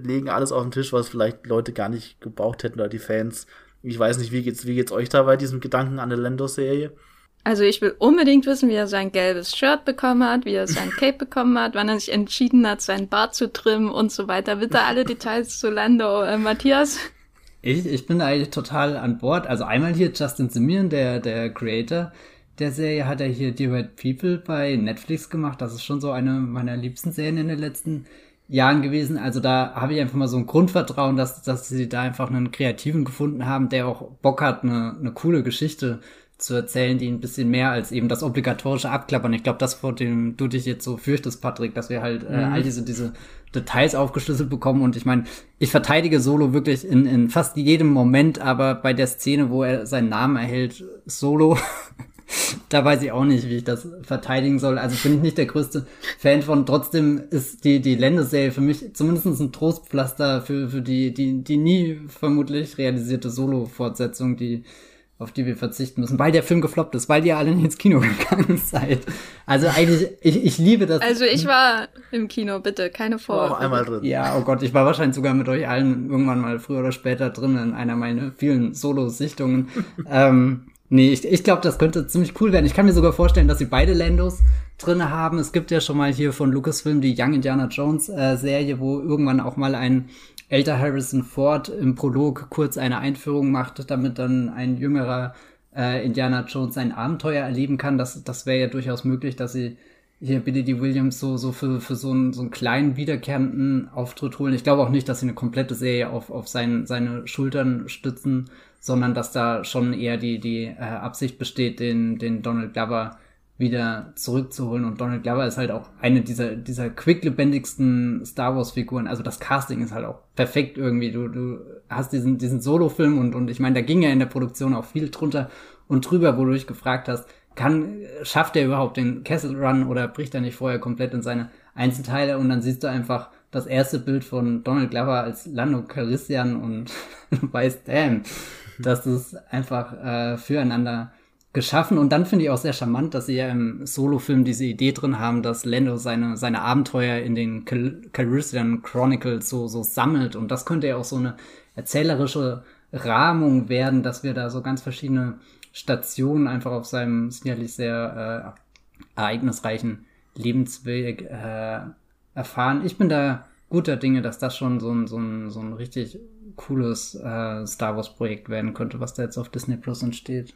legen alles auf den Tisch, was vielleicht Leute gar nicht gebraucht hätten oder die Fans. Ich weiß nicht, wie geht's, wie geht's euch da bei diesem Gedanken an der Lando-Serie? Also ich will unbedingt wissen, wie er sein gelbes Shirt bekommen hat, wie er sein Cape bekommen hat, wann er sich entschieden hat, sein Bart zu trimmen und so weiter. Bitte alle Details zu Lando. Äh, Matthias? Ich, ich bin eigentlich total an Bord. Also einmal hier Justin Simien, der, der Creator der Serie, hat er hier The Red People bei Netflix gemacht. Das ist schon so eine meiner liebsten Serien in den letzten Jahren gewesen. Also da habe ich einfach mal so ein Grundvertrauen, dass, dass sie da einfach einen Kreativen gefunden haben, der auch Bock hat, eine, eine coole Geschichte zu erzählen, die ein bisschen mehr als eben das obligatorische Abklappern. Ich glaube, das, vor dem du dich jetzt so fürchtest, Patrick, dass wir halt äh, mhm. all diese, diese Details aufgeschlüsselt bekommen. Und ich meine, ich verteidige Solo wirklich in, in fast jedem Moment, aber bei der Szene, wo er seinen Namen erhält, Solo, da weiß ich auch nicht, wie ich das verteidigen soll. Also bin ich nicht der größte Fan von. Trotzdem ist die, die Länderserie für mich zumindest ein Trostpflaster für, für die, die, die nie vermutlich realisierte Solo-Fortsetzung, die, auf die wir verzichten müssen, weil der Film gefloppt ist, weil ihr alle nicht ins Kino gegangen seid. Also eigentlich, ich, ich liebe das. Also ich war im Kino, bitte, keine Vorwürfe. Auch einmal drin. Ja, oh Gott, ich war wahrscheinlich sogar mit euch allen irgendwann mal früher oder später drin in einer meiner vielen Solo-Sichtungen. ähm, Nee, ich, ich glaube, das könnte ziemlich cool werden. Ich kann mir sogar vorstellen, dass sie beide Landos drinne haben. Es gibt ja schon mal hier von Lucasfilm die Young Indiana Jones äh, Serie, wo irgendwann auch mal ein älter Harrison Ford im Prolog kurz eine Einführung macht, damit dann ein jüngerer äh, Indiana Jones ein Abenteuer erleben kann. Das, das wäre ja durchaus möglich, dass sie hier Billy D. Williams so, so für, für so, einen, so einen kleinen wiederkehrenden Auftritt holen. Ich glaube auch nicht, dass sie eine komplette Serie auf, auf sein, seine Schultern stützen, sondern dass da schon eher die, die äh, Absicht besteht, den, den Donald Glover wieder zurückzuholen. Und Donald Glover ist halt auch eine dieser, dieser quicklebendigsten Star Wars-Figuren. Also das Casting ist halt auch perfekt irgendwie. Du, du hast diesen, diesen Solo-Film und, und ich meine, da ging ja in der Produktion auch viel drunter und drüber, wo du dich gefragt hast, kann, schafft er überhaupt den Castle Run oder bricht er nicht vorher komplett in seine Einzelteile und dann siehst du einfach das erste Bild von Donald Glover als Lando Calrissian und weißt, damn, das ist einfach äh, füreinander geschaffen. Und dann finde ich auch sehr charmant, dass sie ja im Solo-Film diese Idee drin haben, dass Lando seine, seine Abenteuer in den Cal Calrissian Chronicles so, so sammelt. Und das könnte ja auch so eine erzählerische Rahmung werden, dass wir da so ganz verschiedene Stationen einfach auf seinem sicherlich sehr äh, ereignisreichen Lebensweg äh, erfahren. Ich bin da guter Dinge, dass das schon so ein, so ein, so ein richtig cooles äh, Star Wars Projekt werden könnte, was da jetzt auf Disney Plus entsteht.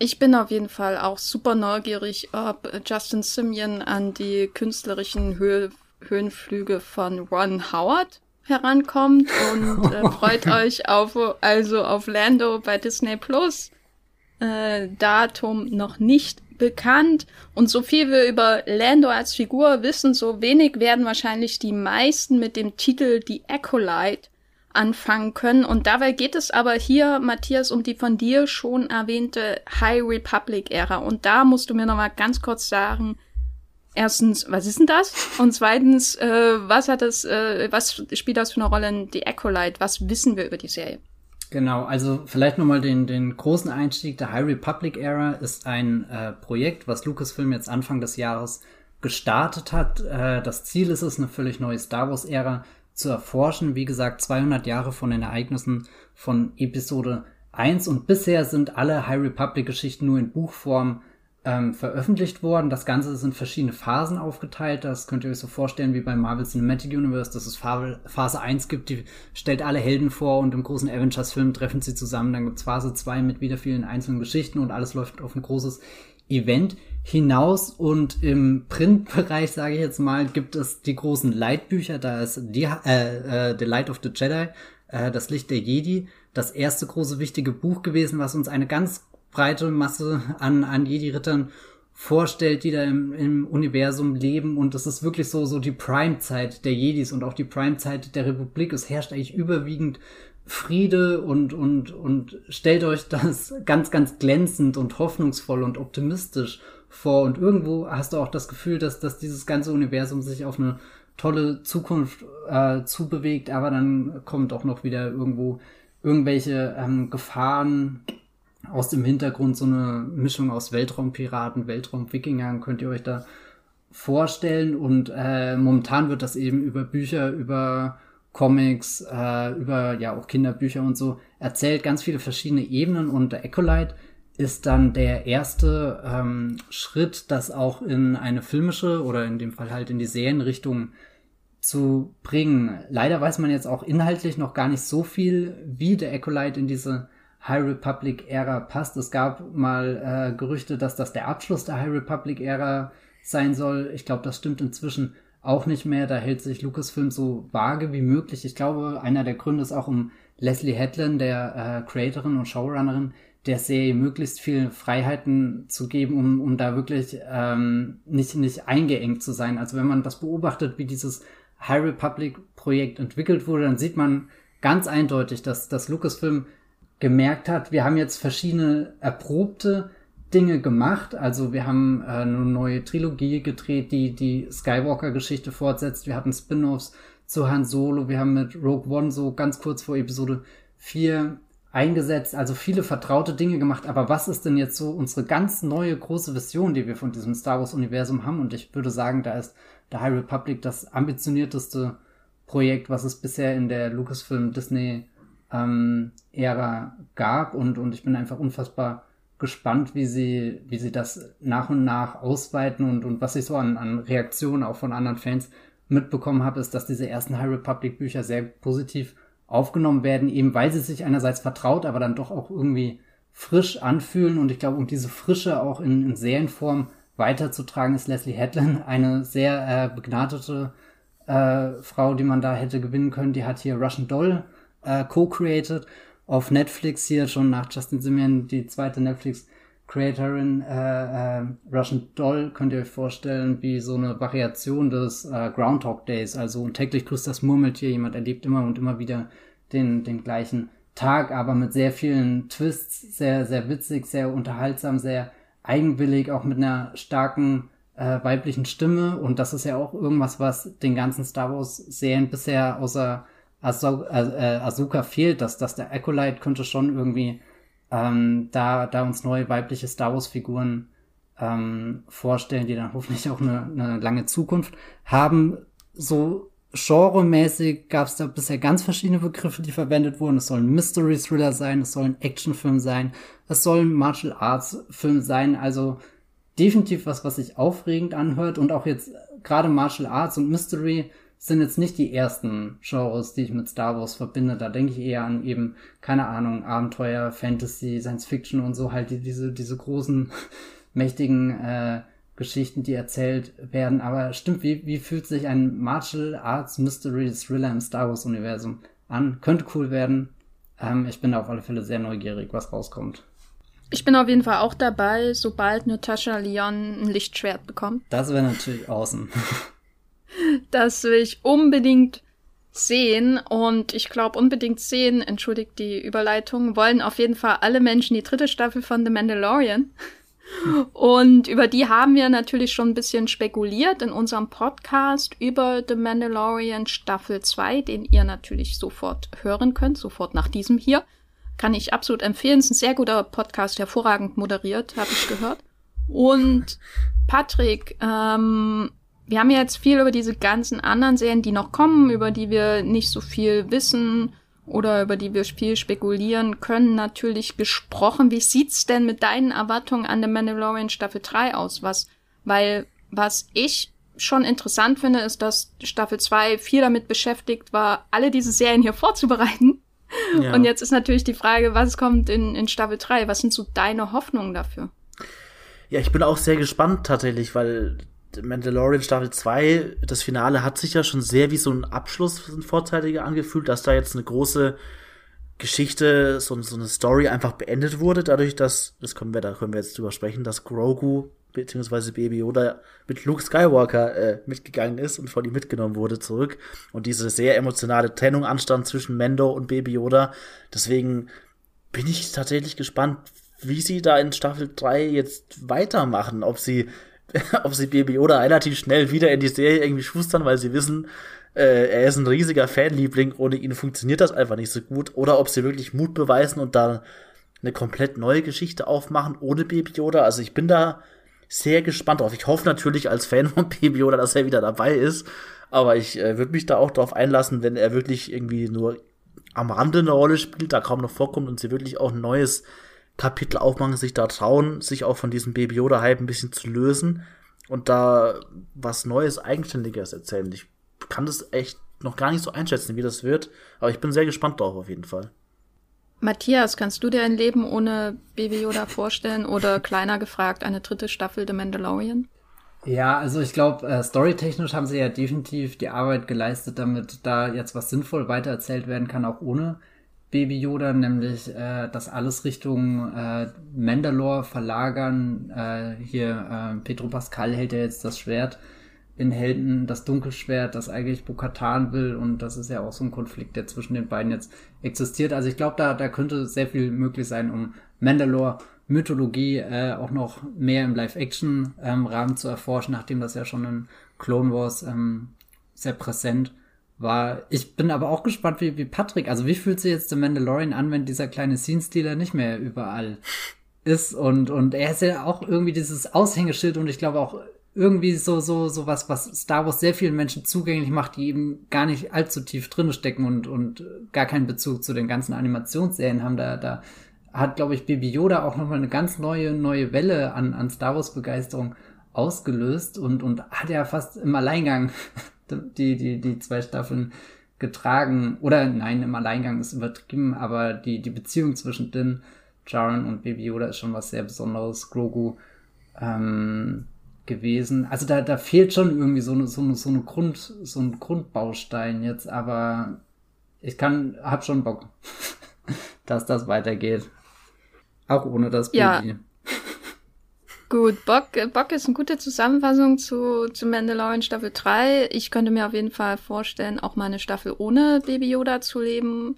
Ich bin auf jeden Fall auch super neugierig, ob Justin Simeon an die künstlerischen Höhe, Höhenflüge von Ron Howard herankommt und äh, freut euch auf also auf Lando bei Disney Plus. Äh, Datum noch nicht bekannt und so viel wir über Lando als Figur wissen, so wenig werden wahrscheinlich die meisten mit dem Titel The Acolyte anfangen können. Und dabei geht es aber hier, Matthias, um die von dir schon erwähnte High Republic-Ära. Und da musst du mir noch mal ganz kurz sagen, erstens, was ist denn das? Und zweitens, äh, was hat das, äh, was spielt das für eine Rolle in The Acolyte? Was wissen wir über die Serie? Genau, also vielleicht nochmal den, den großen Einstieg. Der High Republic Era ist ein äh, Projekt, was Lucasfilm jetzt Anfang des Jahres gestartet hat. Äh, das Ziel ist es, eine völlig neue Star Wars Ära zu erforschen. Wie gesagt, 200 Jahre von den Ereignissen von Episode 1 und bisher sind alle High Republic Geschichten nur in Buchform ähm, veröffentlicht worden. Das Ganze ist in verschiedene Phasen aufgeteilt. Das könnt ihr euch so vorstellen wie beim Marvel Cinematic Universe, dass es Phase 1 gibt, die stellt alle Helden vor und im großen Avengers-Film treffen sie zusammen. Dann gibt's Phase 2 mit wieder vielen einzelnen Geschichten und alles läuft auf ein großes Event hinaus und im Printbereich, sage ich jetzt mal, gibt es die großen Leitbücher. Da ist die, äh, äh, The Light of the Jedi, äh, das Licht der Jedi, das erste große wichtige Buch gewesen, was uns eine ganz breite Masse an, an Jedi-Rittern vorstellt, die da im, im Universum leben. Und das ist wirklich so, so die Prime-Zeit der Jedis und auch die Prime-Zeit der Republik. Es herrscht eigentlich überwiegend Friede und, und, und stellt euch das ganz, ganz glänzend und hoffnungsvoll und optimistisch vor. Und irgendwo hast du auch das Gefühl, dass, dass dieses ganze Universum sich auf eine tolle Zukunft äh, zubewegt, aber dann kommt auch noch wieder irgendwo irgendwelche ähm, Gefahren aus dem Hintergrund so eine Mischung aus Weltraumpiraten, Weltraumwikingern könnt ihr euch da vorstellen. Und äh, momentan wird das eben über Bücher, über Comics, äh, über ja auch Kinderbücher und so erzählt, ganz viele verschiedene Ebenen. Und der Ecolite ist dann der erste ähm, Schritt, das auch in eine filmische oder in dem Fall halt in die Serienrichtung zu bringen. Leider weiß man jetzt auch inhaltlich noch gar nicht so viel, wie der Ecolite in diese High Republic-Ära passt. Es gab mal äh, Gerüchte, dass das der Abschluss der High Republic-Ära sein soll. Ich glaube, das stimmt inzwischen auch nicht mehr. Da hält sich Lucasfilm so vage wie möglich. Ich glaube, einer der Gründe ist auch um Leslie Hedlund, der äh, Creatorin und Showrunnerin der Serie, möglichst viele Freiheiten zu geben, um, um da wirklich ähm, nicht, nicht eingeengt zu sein. Also wenn man das beobachtet, wie dieses High Republic Projekt entwickelt wurde, dann sieht man ganz eindeutig, dass, dass Lucasfilm gemerkt hat, wir haben jetzt verschiedene erprobte Dinge gemacht. Also wir haben äh, eine neue Trilogie gedreht, die die Skywalker-Geschichte fortsetzt. Wir hatten Spin-offs zu Han Solo. Wir haben mit Rogue One so ganz kurz vor Episode 4 eingesetzt, also viele vertraute Dinge gemacht. Aber was ist denn jetzt so unsere ganz neue große Vision, die wir von diesem Star Wars-Universum haben? Und ich würde sagen, da ist The High Republic das ambitionierteste Projekt, was es bisher in der Lucasfilm Disney ähm, gab und, und ich bin einfach unfassbar gespannt, wie sie, wie sie das nach und nach ausweiten und, und was ich so an, an Reaktionen auch von anderen Fans mitbekommen habe, ist, dass diese ersten High Republic Bücher sehr positiv aufgenommen werden, eben weil sie sich einerseits vertraut, aber dann doch auch irgendwie frisch anfühlen und ich glaube, um diese Frische auch in, in Serienform weiterzutragen, ist Leslie Hedlund eine sehr äh, begnadete äh, Frau, die man da hätte gewinnen können. Die hat hier Russian Doll äh, co-created auf Netflix hier schon nach Justin Simeon die zweite Netflix Creatorin äh, äh, Russian Doll könnt ihr euch vorstellen wie so eine Variation des äh, Groundhog Days, also täglich grüßt das Murmeltier, jemand erlebt immer und immer wieder den, den gleichen Tag, aber mit sehr vielen Twists, sehr, sehr witzig, sehr unterhaltsam, sehr eigenwillig, auch mit einer starken äh, weiblichen Stimme. Und das ist ja auch irgendwas, was den ganzen Star Wars Serien bisher außer Ahso äh, Ahsoka fehlt, dass, dass der Acolyte könnte schon irgendwie ähm, da, da uns neue weibliche Star Wars-Figuren ähm, vorstellen, die dann hoffentlich auch eine, eine lange Zukunft haben. So genremäßig gab es da bisher ganz verschiedene Begriffe, die verwendet wurden. Es soll ein Mystery-Thriller sein, es soll ein Actionfilm sein, es soll ein Martial Arts-Film sein. Also definitiv was, was sich aufregend anhört und auch jetzt gerade Martial Arts und Mystery sind jetzt nicht die ersten Genres, die ich mit Star Wars verbinde. Da denke ich eher an eben, keine Ahnung, Abenteuer, Fantasy, Science Fiction und so, halt die, diese, diese großen, mächtigen äh, Geschichten, die erzählt werden. Aber stimmt, wie, wie fühlt sich ein Martial Arts Mystery Thriller im Star Wars Universum an? Könnte cool werden. Ähm, ich bin da auf alle Fälle sehr neugierig, was rauskommt. Ich bin auf jeden Fall auch dabei, sobald Natascha Leon ein Lichtschwert bekommt. Das wäre natürlich awesome. Das will ich unbedingt sehen und ich glaube unbedingt sehen, entschuldigt die Überleitung, wollen auf jeden Fall alle Menschen die dritte Staffel von The Mandalorian. Und über die haben wir natürlich schon ein bisschen spekuliert in unserem Podcast über The Mandalorian Staffel 2, den ihr natürlich sofort hören könnt, sofort nach diesem hier. Kann ich absolut empfehlen. Ist ein sehr guter Podcast, hervorragend moderiert, habe ich gehört. Und Patrick, ähm, wir haben jetzt viel über diese ganzen anderen Serien, die noch kommen, über die wir nicht so viel wissen oder über die wir viel spekulieren können, natürlich gesprochen. Wie sieht's denn mit deinen Erwartungen an The Mandalorian Staffel 3 aus? Was, weil, was ich schon interessant finde, ist, dass Staffel 2 viel damit beschäftigt war, alle diese Serien hier vorzubereiten. Ja. Und jetzt ist natürlich die Frage, was kommt in, in Staffel 3? Was sind so deine Hoffnungen dafür? Ja, ich bin auch sehr gespannt tatsächlich, weil Mandalorian Staffel 2, das Finale hat sich ja schon sehr wie so ein Abschluss, ein vorzeitiger angefühlt, dass da jetzt eine große Geschichte, so, so eine Story einfach beendet wurde, dadurch, dass, das können wir, da können wir jetzt drüber sprechen, dass Grogu beziehungsweise Baby Yoda mit Luke Skywalker äh, mitgegangen ist und von ihm mitgenommen wurde zurück und diese sehr emotionale Trennung anstand zwischen Mendo und Baby Yoda. Deswegen bin ich tatsächlich gespannt, wie sie da in Staffel 3 jetzt weitermachen, ob sie ob sie Baby Yoda relativ schnell wieder in die Serie irgendwie schustern, weil sie wissen, äh, er ist ein riesiger Fanliebling, ohne ihn funktioniert das einfach nicht so gut, oder ob sie wirklich Mut beweisen und da eine komplett neue Geschichte aufmachen ohne Baby Yoda. Also ich bin da sehr gespannt drauf. Ich hoffe natürlich als Fan von Baby Yoda, dass er wieder dabei ist, aber ich äh, würde mich da auch drauf einlassen, wenn er wirklich irgendwie nur am Rande eine Rolle spielt, da kaum noch vorkommt und sie wirklich auch ein neues Kapitel aufmachen, sich da trauen, sich auch von diesem Baby Yoda-Hype ein bisschen zu lösen und da was Neues, Eigenständiges erzählen. Ich kann das echt noch gar nicht so einschätzen, wie das wird, aber ich bin sehr gespannt drauf auf jeden Fall. Matthias, kannst du dir ein Leben ohne Baby Yoda vorstellen oder kleiner gefragt eine dritte Staffel The Mandalorian? Ja, also ich glaube, äh, storytechnisch haben sie ja definitiv die Arbeit geleistet, damit da jetzt was sinnvoll weitererzählt werden kann, auch ohne Baby Yoda, nämlich äh, das alles Richtung äh, Mandalore verlagern. Äh, hier äh, Pedro Pascal hält ja jetzt das Schwert in Helden, das Dunkelschwert, das eigentlich Bokatan will und das ist ja auch so ein Konflikt, der zwischen den beiden jetzt existiert. Also ich glaube, da, da könnte sehr viel möglich sein, um Mandalore Mythologie äh, auch noch mehr im Live-Action-Rahmen ähm, zu erforschen, nachdem das ja schon in Clone Wars ähm, sehr präsent war. Ich bin aber auch gespannt, wie, wie Patrick, also wie fühlt sich jetzt der Mandalorian an, wenn dieser kleine Scene-Stealer nicht mehr überall ist und, und er ist ja auch irgendwie dieses Aushängeschild und ich glaube auch irgendwie so, so, so was, was Star Wars sehr vielen Menschen zugänglich macht, die eben gar nicht allzu tief drin stecken und, und gar keinen Bezug zu den ganzen Animationsserien haben. Da, da hat, glaube ich, Baby Yoda auch nochmal eine ganz neue, neue Welle an, an Star Wars Begeisterung ausgelöst und, und hat ja fast im Alleingang die, die, die zwei Staffeln getragen. Oder nein, im Alleingang ist übertrieben, aber die, die Beziehung zwischen Din, Jaren und Baby Yoda ist schon was sehr Besonderes. Grogu, ähm, gewesen. Also da, da fehlt schon irgendwie so eine, so eine, so eine Grund, so ein Grundbaustein jetzt, aber ich kann, hab schon Bock, dass das weitergeht. Auch ohne das Baby. Ja. Gut, Bock, Bock ist eine gute Zusammenfassung zu, zu Mandalorian Staffel 3. Ich könnte mir auf jeden Fall vorstellen, auch mal eine Staffel ohne Baby Yoda zu leben.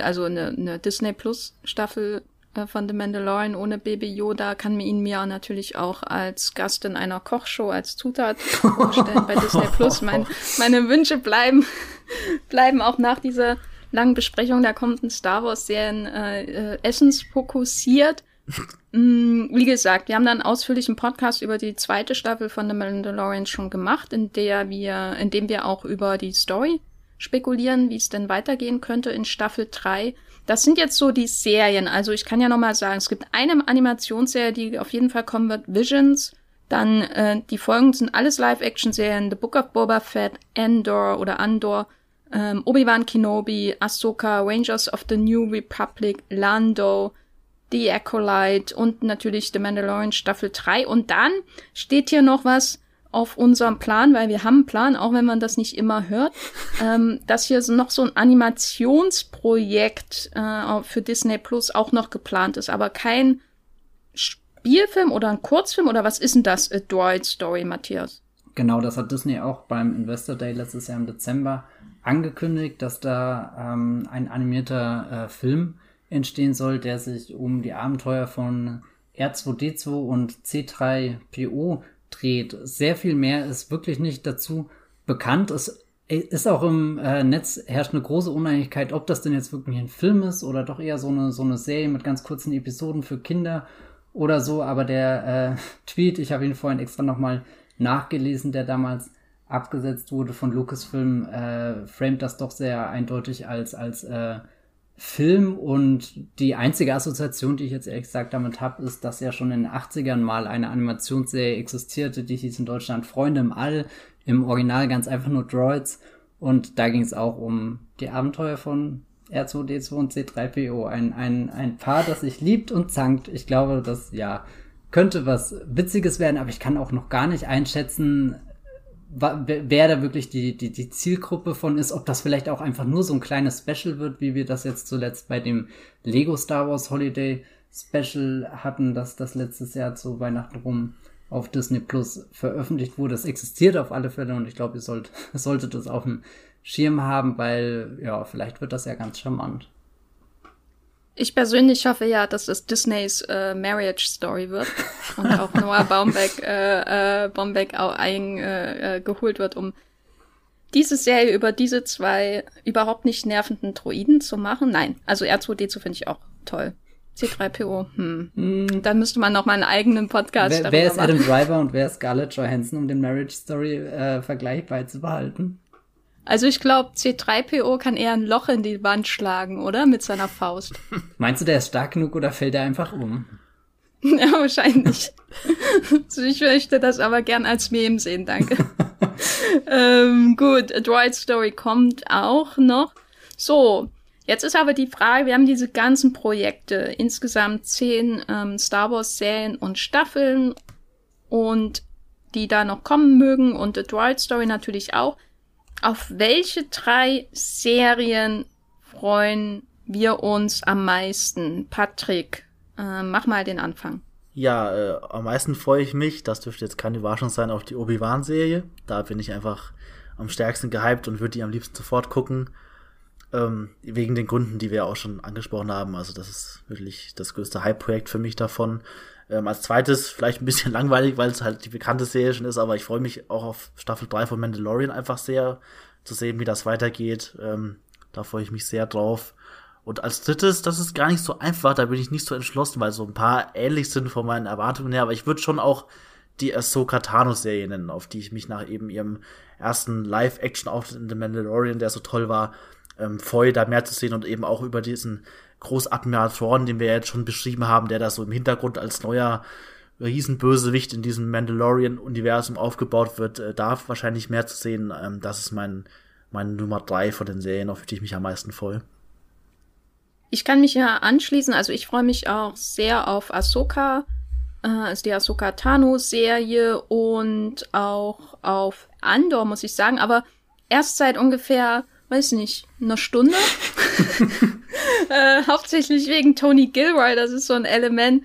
Also eine, eine Disney Plus Staffel äh, von The Mandalorian ohne Baby Yoda kann mir ihn mir natürlich auch als Gast in einer Kochshow als Zutat vorstellen bei Disney Plus. Mein, meine Wünsche bleiben, bleiben auch nach dieser langen Besprechung der kommenden Star Wars Serien äh, äh, essensfokussiert. Mm, wie gesagt, wir haben dann einen ausführlichen Podcast über die zweite Staffel von The Mandalorian schon gemacht, in der wir, in dem wir auch über die Story spekulieren, wie es denn weitergehen könnte in Staffel 3. Das sind jetzt so die Serien. Also ich kann ja nochmal sagen, es gibt eine Animationsserie, die auf jeden Fall kommen wird, Visions. Dann äh, die Folgen sind alles Live-Action-Serien, The Book of Boba Fett, Andor oder Andor, ähm, Obi-Wan Kenobi, Ahsoka, Rangers of the New Republic, Lando, The Acolyte und natürlich The Mandalorian Staffel 3. Und dann steht hier noch was, auf unserem Plan, weil wir haben einen Plan, auch wenn man das nicht immer hört, ähm, dass hier noch so ein Animationsprojekt äh, für Disney Plus auch noch geplant ist, aber kein Spielfilm oder ein Kurzfilm oder was ist denn das, A Droid Story, Matthias? Genau, das hat Disney auch beim Investor Day letztes Jahr im Dezember angekündigt, dass da ähm, ein animierter äh, Film entstehen soll, der sich um die Abenteuer von R2D2 und C3PO dreht. Sehr viel mehr ist wirklich nicht dazu bekannt. Es ist auch im äh, Netz herrscht eine große Uneinigkeit, ob das denn jetzt wirklich ein Film ist oder doch eher so eine, so eine Serie mit ganz kurzen Episoden für Kinder oder so. Aber der äh, Tweet, ich habe ihn vorhin extra nochmal nachgelesen, der damals abgesetzt wurde von Lucasfilm, äh, framet das doch sehr eindeutig als, als äh, Film und die einzige Assoziation, die ich jetzt ehrlich gesagt damit habe, ist, dass ja schon in den 80ern mal eine Animationsserie existierte, die hieß in Deutschland Freunde im All, im Original ganz einfach nur Droids und da ging es auch um die Abenteuer von R2D2 und C3PO, ein, ein, ein Paar, das sich liebt und zankt. Ich glaube, das, ja, könnte was Witziges werden, aber ich kann auch noch gar nicht einschätzen, wer da wirklich die, die, die Zielgruppe von ist, ob das vielleicht auch einfach nur so ein kleines Special wird, wie wir das jetzt zuletzt bei dem Lego Star Wars Holiday Special hatten, dass das letztes Jahr zu Weihnachten rum auf Disney Plus veröffentlicht wurde. Es existiert auf alle Fälle und ich glaube, ihr sollt, solltet es auf dem Schirm haben, weil ja, vielleicht wird das ja ganz charmant. Ich persönlich hoffe ja, dass es Disneys äh, Marriage Story wird und auch Noah Baumbeck, äh, äh, Baumbeck auch eingeholt äh, wird, um diese Serie über diese zwei überhaupt nicht nervenden Droiden zu machen. Nein, also R2D2 finde ich auch toll. C3PO, hm. Mm. Dann müsste man noch mal einen eigenen Podcast wer, darüber Wer ist Adam Driver und wer ist Scarlett Johansson, um den Marriage Story äh, Vergleich beizubehalten? Also ich glaube, C3PO kann eher ein Loch in die Wand schlagen, oder? Mit seiner Faust. Meinst du, der ist stark genug oder fällt er einfach um? ja, wahrscheinlich. also ich möchte das aber gern als Meme sehen, danke. ähm, gut, A Droid Story kommt auch noch. So, jetzt ist aber die Frage, wir haben diese ganzen Projekte, insgesamt zehn ähm, Star Wars Serien und Staffeln und die da noch kommen mögen und A Droid Story natürlich auch. Auf welche drei Serien freuen wir uns am meisten? Patrick, äh, mach mal den Anfang. Ja, äh, am meisten freue ich mich, das dürfte jetzt keine Überraschung sein, auf die Obi-Wan-Serie. Da bin ich einfach am stärksten gehypt und würde die am liebsten sofort gucken. Ähm, wegen den Gründen, die wir auch schon angesprochen haben. Also das ist wirklich das größte Hype-Projekt für mich davon. Ähm, als zweites vielleicht ein bisschen langweilig, weil es halt die bekannte Serie schon ist, aber ich freue mich auch auf Staffel 3 von Mandalorian einfach sehr zu sehen, wie das weitergeht. Ähm, da freue ich mich sehr drauf. Und als drittes, das ist gar nicht so einfach, da bin ich nicht so entschlossen, weil so ein paar ähnlich sind von meinen Erwartungen her, aber ich würde schon auch die Ahsoka Thanos-Serie nennen, auf die ich mich nach eben ihrem ersten Live-Action-Auftritt in The Mandalorian, der so toll war, ähm, freue, da mehr zu sehen und eben auch über diesen Großadmiral Thrawn, den wir ja jetzt schon beschrieben haben, der da so im Hintergrund als neuer Riesenbösewicht in diesem Mandalorian-Universum aufgebaut wird, äh, darf wahrscheinlich mehr zu sehen. Ähm, das ist mein, meine Nummer drei von den Serien, auf die ich mich am meisten freue. Ich kann mich ja anschließen, also ich freue mich auch sehr auf Ahsoka, äh, ist die Ahsoka Tano-Serie und auch auf Andor, muss ich sagen, aber erst seit ungefähr, weiß nicht, einer Stunde. äh, hauptsächlich wegen Tony Gilroy, das ist so ein Element.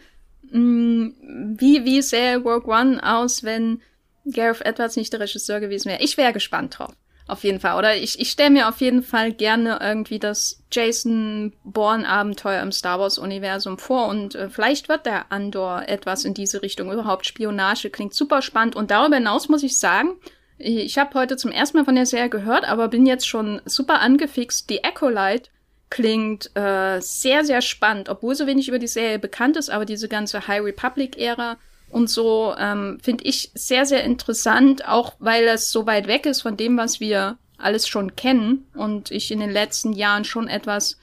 Mh, mm, wie, wie sähe Rogue One aus, wenn Gareth Edwards nicht der Regisseur gewesen wäre? Ich wäre gespannt drauf. Auf jeden Fall. Oder ich, ich stelle mir auf jeden Fall gerne irgendwie das Jason Bourne-Abenteuer im Star Wars-Universum vor. Und äh, vielleicht wird der Andor etwas in diese Richtung. Überhaupt Spionage klingt super spannend. Und darüber hinaus muss ich sagen, ich habe heute zum ersten Mal von der Serie gehört, aber bin jetzt schon super angefixt. Die Acolyte klingt äh, sehr, sehr spannend, obwohl so wenig über die Serie bekannt ist, aber diese ganze High Republic-Ära und so ähm, finde ich sehr, sehr interessant, auch weil es so weit weg ist von dem, was wir alles schon kennen und ich in den letzten Jahren schon etwas,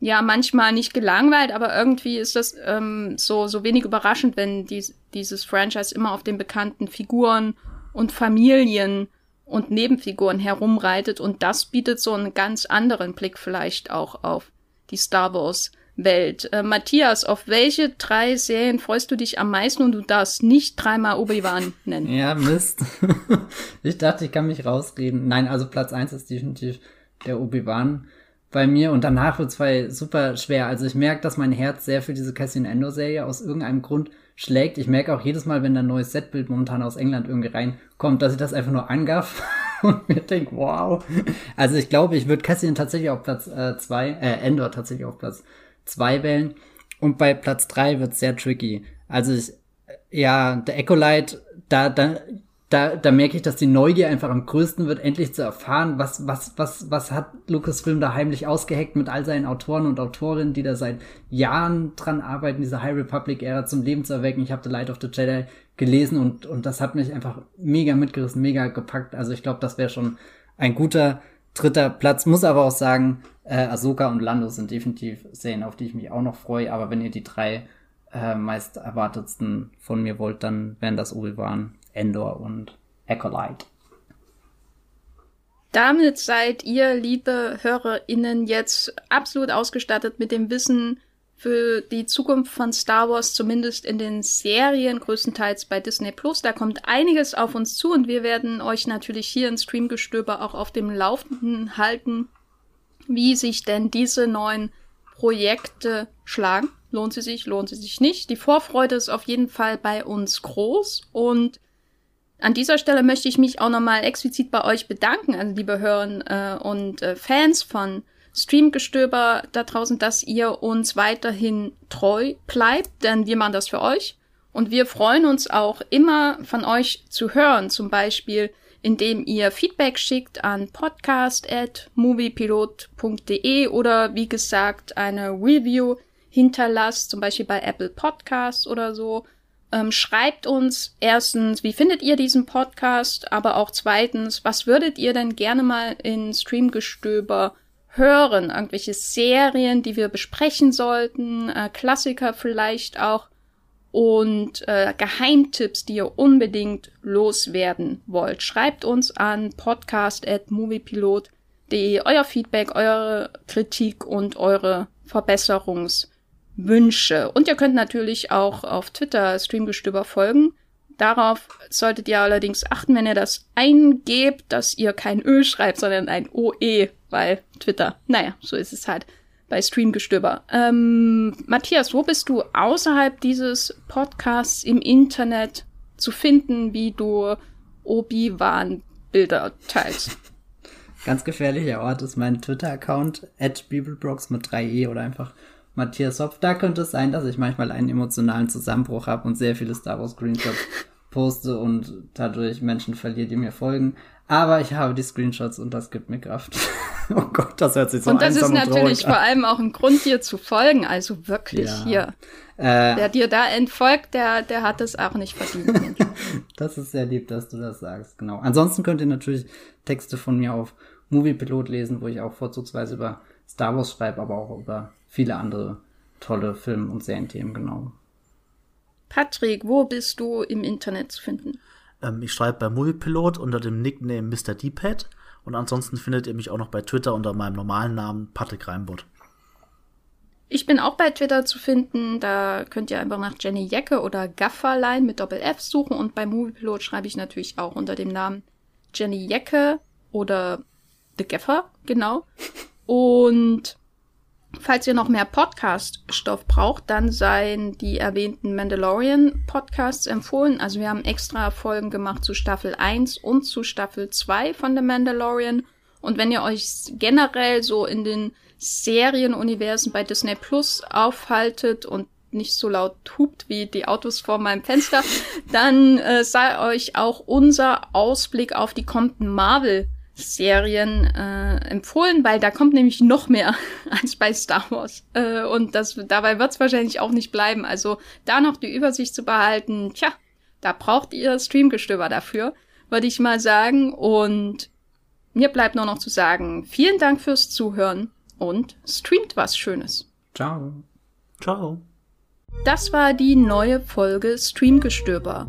ja, manchmal nicht gelangweilt, aber irgendwie ist das ähm, so, so wenig überraschend, wenn dies, dieses Franchise immer auf den bekannten Figuren und Familien und Nebenfiguren herumreitet und das bietet so einen ganz anderen Blick vielleicht auch auf die Star Wars Welt. Äh, Matthias, auf welche drei Serien freust du dich am meisten und du darfst nicht dreimal Obi-Wan nennen? Ja, Mist. ich dachte, ich kann mich rausreden. Nein, also Platz eins ist definitiv der Obi-Wan bei mir und danach wird es super schwer. Also ich merke, dass mein Herz sehr für diese Cassian Endor Serie aus irgendeinem Grund schlägt. Ich merke auch jedes Mal, wenn da ein neues Setbild momentan aus England irgendwie reinkommt, dass ich das einfach nur angaff und mir denke, wow. Also ich glaube, ich würde Cassian tatsächlich auf Platz 2, äh, äh, Endor tatsächlich auf Platz 2 wählen. Und bei Platz 3 wird sehr tricky. Also ich, ja, der Echolite, da, da, da, da merke ich, dass die Neugier einfach am größten wird, endlich zu erfahren, was, was, was, was hat Lucasfilm da heimlich ausgeheckt mit all seinen Autoren und Autorinnen, die da seit Jahren dran arbeiten, diese High Republic-Ära zum Leben zu erwecken. Ich habe The Light of the Jedi gelesen und, und das hat mich einfach mega mitgerissen, mega gepackt. Also ich glaube, das wäre schon ein guter dritter Platz. Muss aber auch sagen, äh, Ahsoka und Lando sind definitiv Serien, auf die ich mich auch noch freue. Aber wenn ihr die drei äh, meist erwartetsten von mir wollt, dann wären das Obi-Wan, Endor und Acolyte. Damit seid ihr, liebe HörerInnen, jetzt absolut ausgestattet mit dem Wissen für die Zukunft von Star Wars, zumindest in den Serien, größtenteils bei Disney Plus. Da kommt einiges auf uns zu und wir werden euch natürlich hier in Streamgestöber auch auf dem Laufenden halten, wie sich denn diese neuen Projekte schlagen. Lohnt sie sich, lohnt sie sich nicht. Die Vorfreude ist auf jeden Fall bei uns groß und an dieser Stelle möchte ich mich auch nochmal explizit bei euch bedanken, also liebe Hörer äh, und äh, Fans von Streamgestöber da draußen, dass ihr uns weiterhin treu bleibt, denn wir machen das für euch. Und wir freuen uns auch immer von euch zu hören, zum Beispiel indem ihr Feedback schickt an podcast.moviepilot.de oder wie gesagt eine Review hinterlasst, zum Beispiel bei Apple Podcasts oder so. Ähm, schreibt uns erstens, wie findet ihr diesen Podcast, aber auch zweitens, was würdet ihr denn gerne mal in Streamgestöber hören? Irgendwelche Serien, die wir besprechen sollten, äh, Klassiker vielleicht auch und äh, Geheimtipps, die ihr unbedingt loswerden wollt. Schreibt uns an podcast@moviepilot.de euer Feedback, eure Kritik und eure Verbesserungs Wünsche. Und ihr könnt natürlich auch auf Twitter Streamgestöber folgen. Darauf solltet ihr allerdings achten, wenn ihr das eingebt, dass ihr kein Ö schreibt, sondern ein OE, weil Twitter, naja, so ist es halt bei Streamgestöber. Ähm, Matthias, wo bist du außerhalb dieses Podcasts im Internet zu finden, wie du Obi-Wan-Bilder teilst? Ganz gefährlicher Ort ist mein Twitter-Account, at mit 3e oder einfach Matthias Hopf. Da könnte es sein, dass ich manchmal einen emotionalen Zusammenbruch habe und sehr viele Star Wars Screenshots poste und dadurch Menschen verliere, die mir folgen. Aber ich habe die Screenshots und das gibt mir Kraft. oh Gott, das hört sich so an. Und das ist natürlich vor allem auch ein Grund, dir zu folgen. Also wirklich ja. hier. Äh, Wer dir da entfolgt, der, der hat es auch nicht verdient. das ist sehr lieb, dass du das sagst. Genau. Ansonsten könnt ihr natürlich Texte von mir auf Moviepilot lesen, wo ich auch vorzugsweise über Star Wars schreibe, aber auch über viele andere tolle Film- und Serienthemen, genau. Patrick, wo bist du im Internet zu finden? Ähm, ich schreibe bei Moviepilot unter dem Nickname Mr. D-Pad und ansonsten findet ihr mich auch noch bei Twitter unter meinem normalen Namen Patrick Reimbott. Ich bin auch bei Twitter zu finden. Da könnt ihr einfach nach Jenny Jacke oder Gafferlein mit Doppel-F suchen. Und bei Moviepilot schreibe ich natürlich auch unter dem Namen Jenny Jacke oder The Gaffer, genau. Und Falls ihr noch mehr Podcast-Stoff braucht, dann seien die erwähnten Mandalorian-Podcasts empfohlen. Also wir haben extra Folgen gemacht zu Staffel 1 und zu Staffel 2 von The Mandalorian. Und wenn ihr euch generell so in den Serienuniversen bei Disney Plus aufhaltet und nicht so laut hupt wie die Autos vor meinem Fenster, dann äh, sei euch auch unser Ausblick auf die kommenden Marvel Serien äh, empfohlen, weil da kommt nämlich noch mehr als bei Star Wars. Äh, und das dabei wird es wahrscheinlich auch nicht bleiben. Also da noch die Übersicht zu behalten, tja, da braucht ihr Streamgestöber dafür, würde ich mal sagen. Und mir bleibt nur noch zu sagen, vielen Dank fürs Zuhören und streamt was Schönes. Ciao. Ciao. Das war die neue Folge Streamgestöber.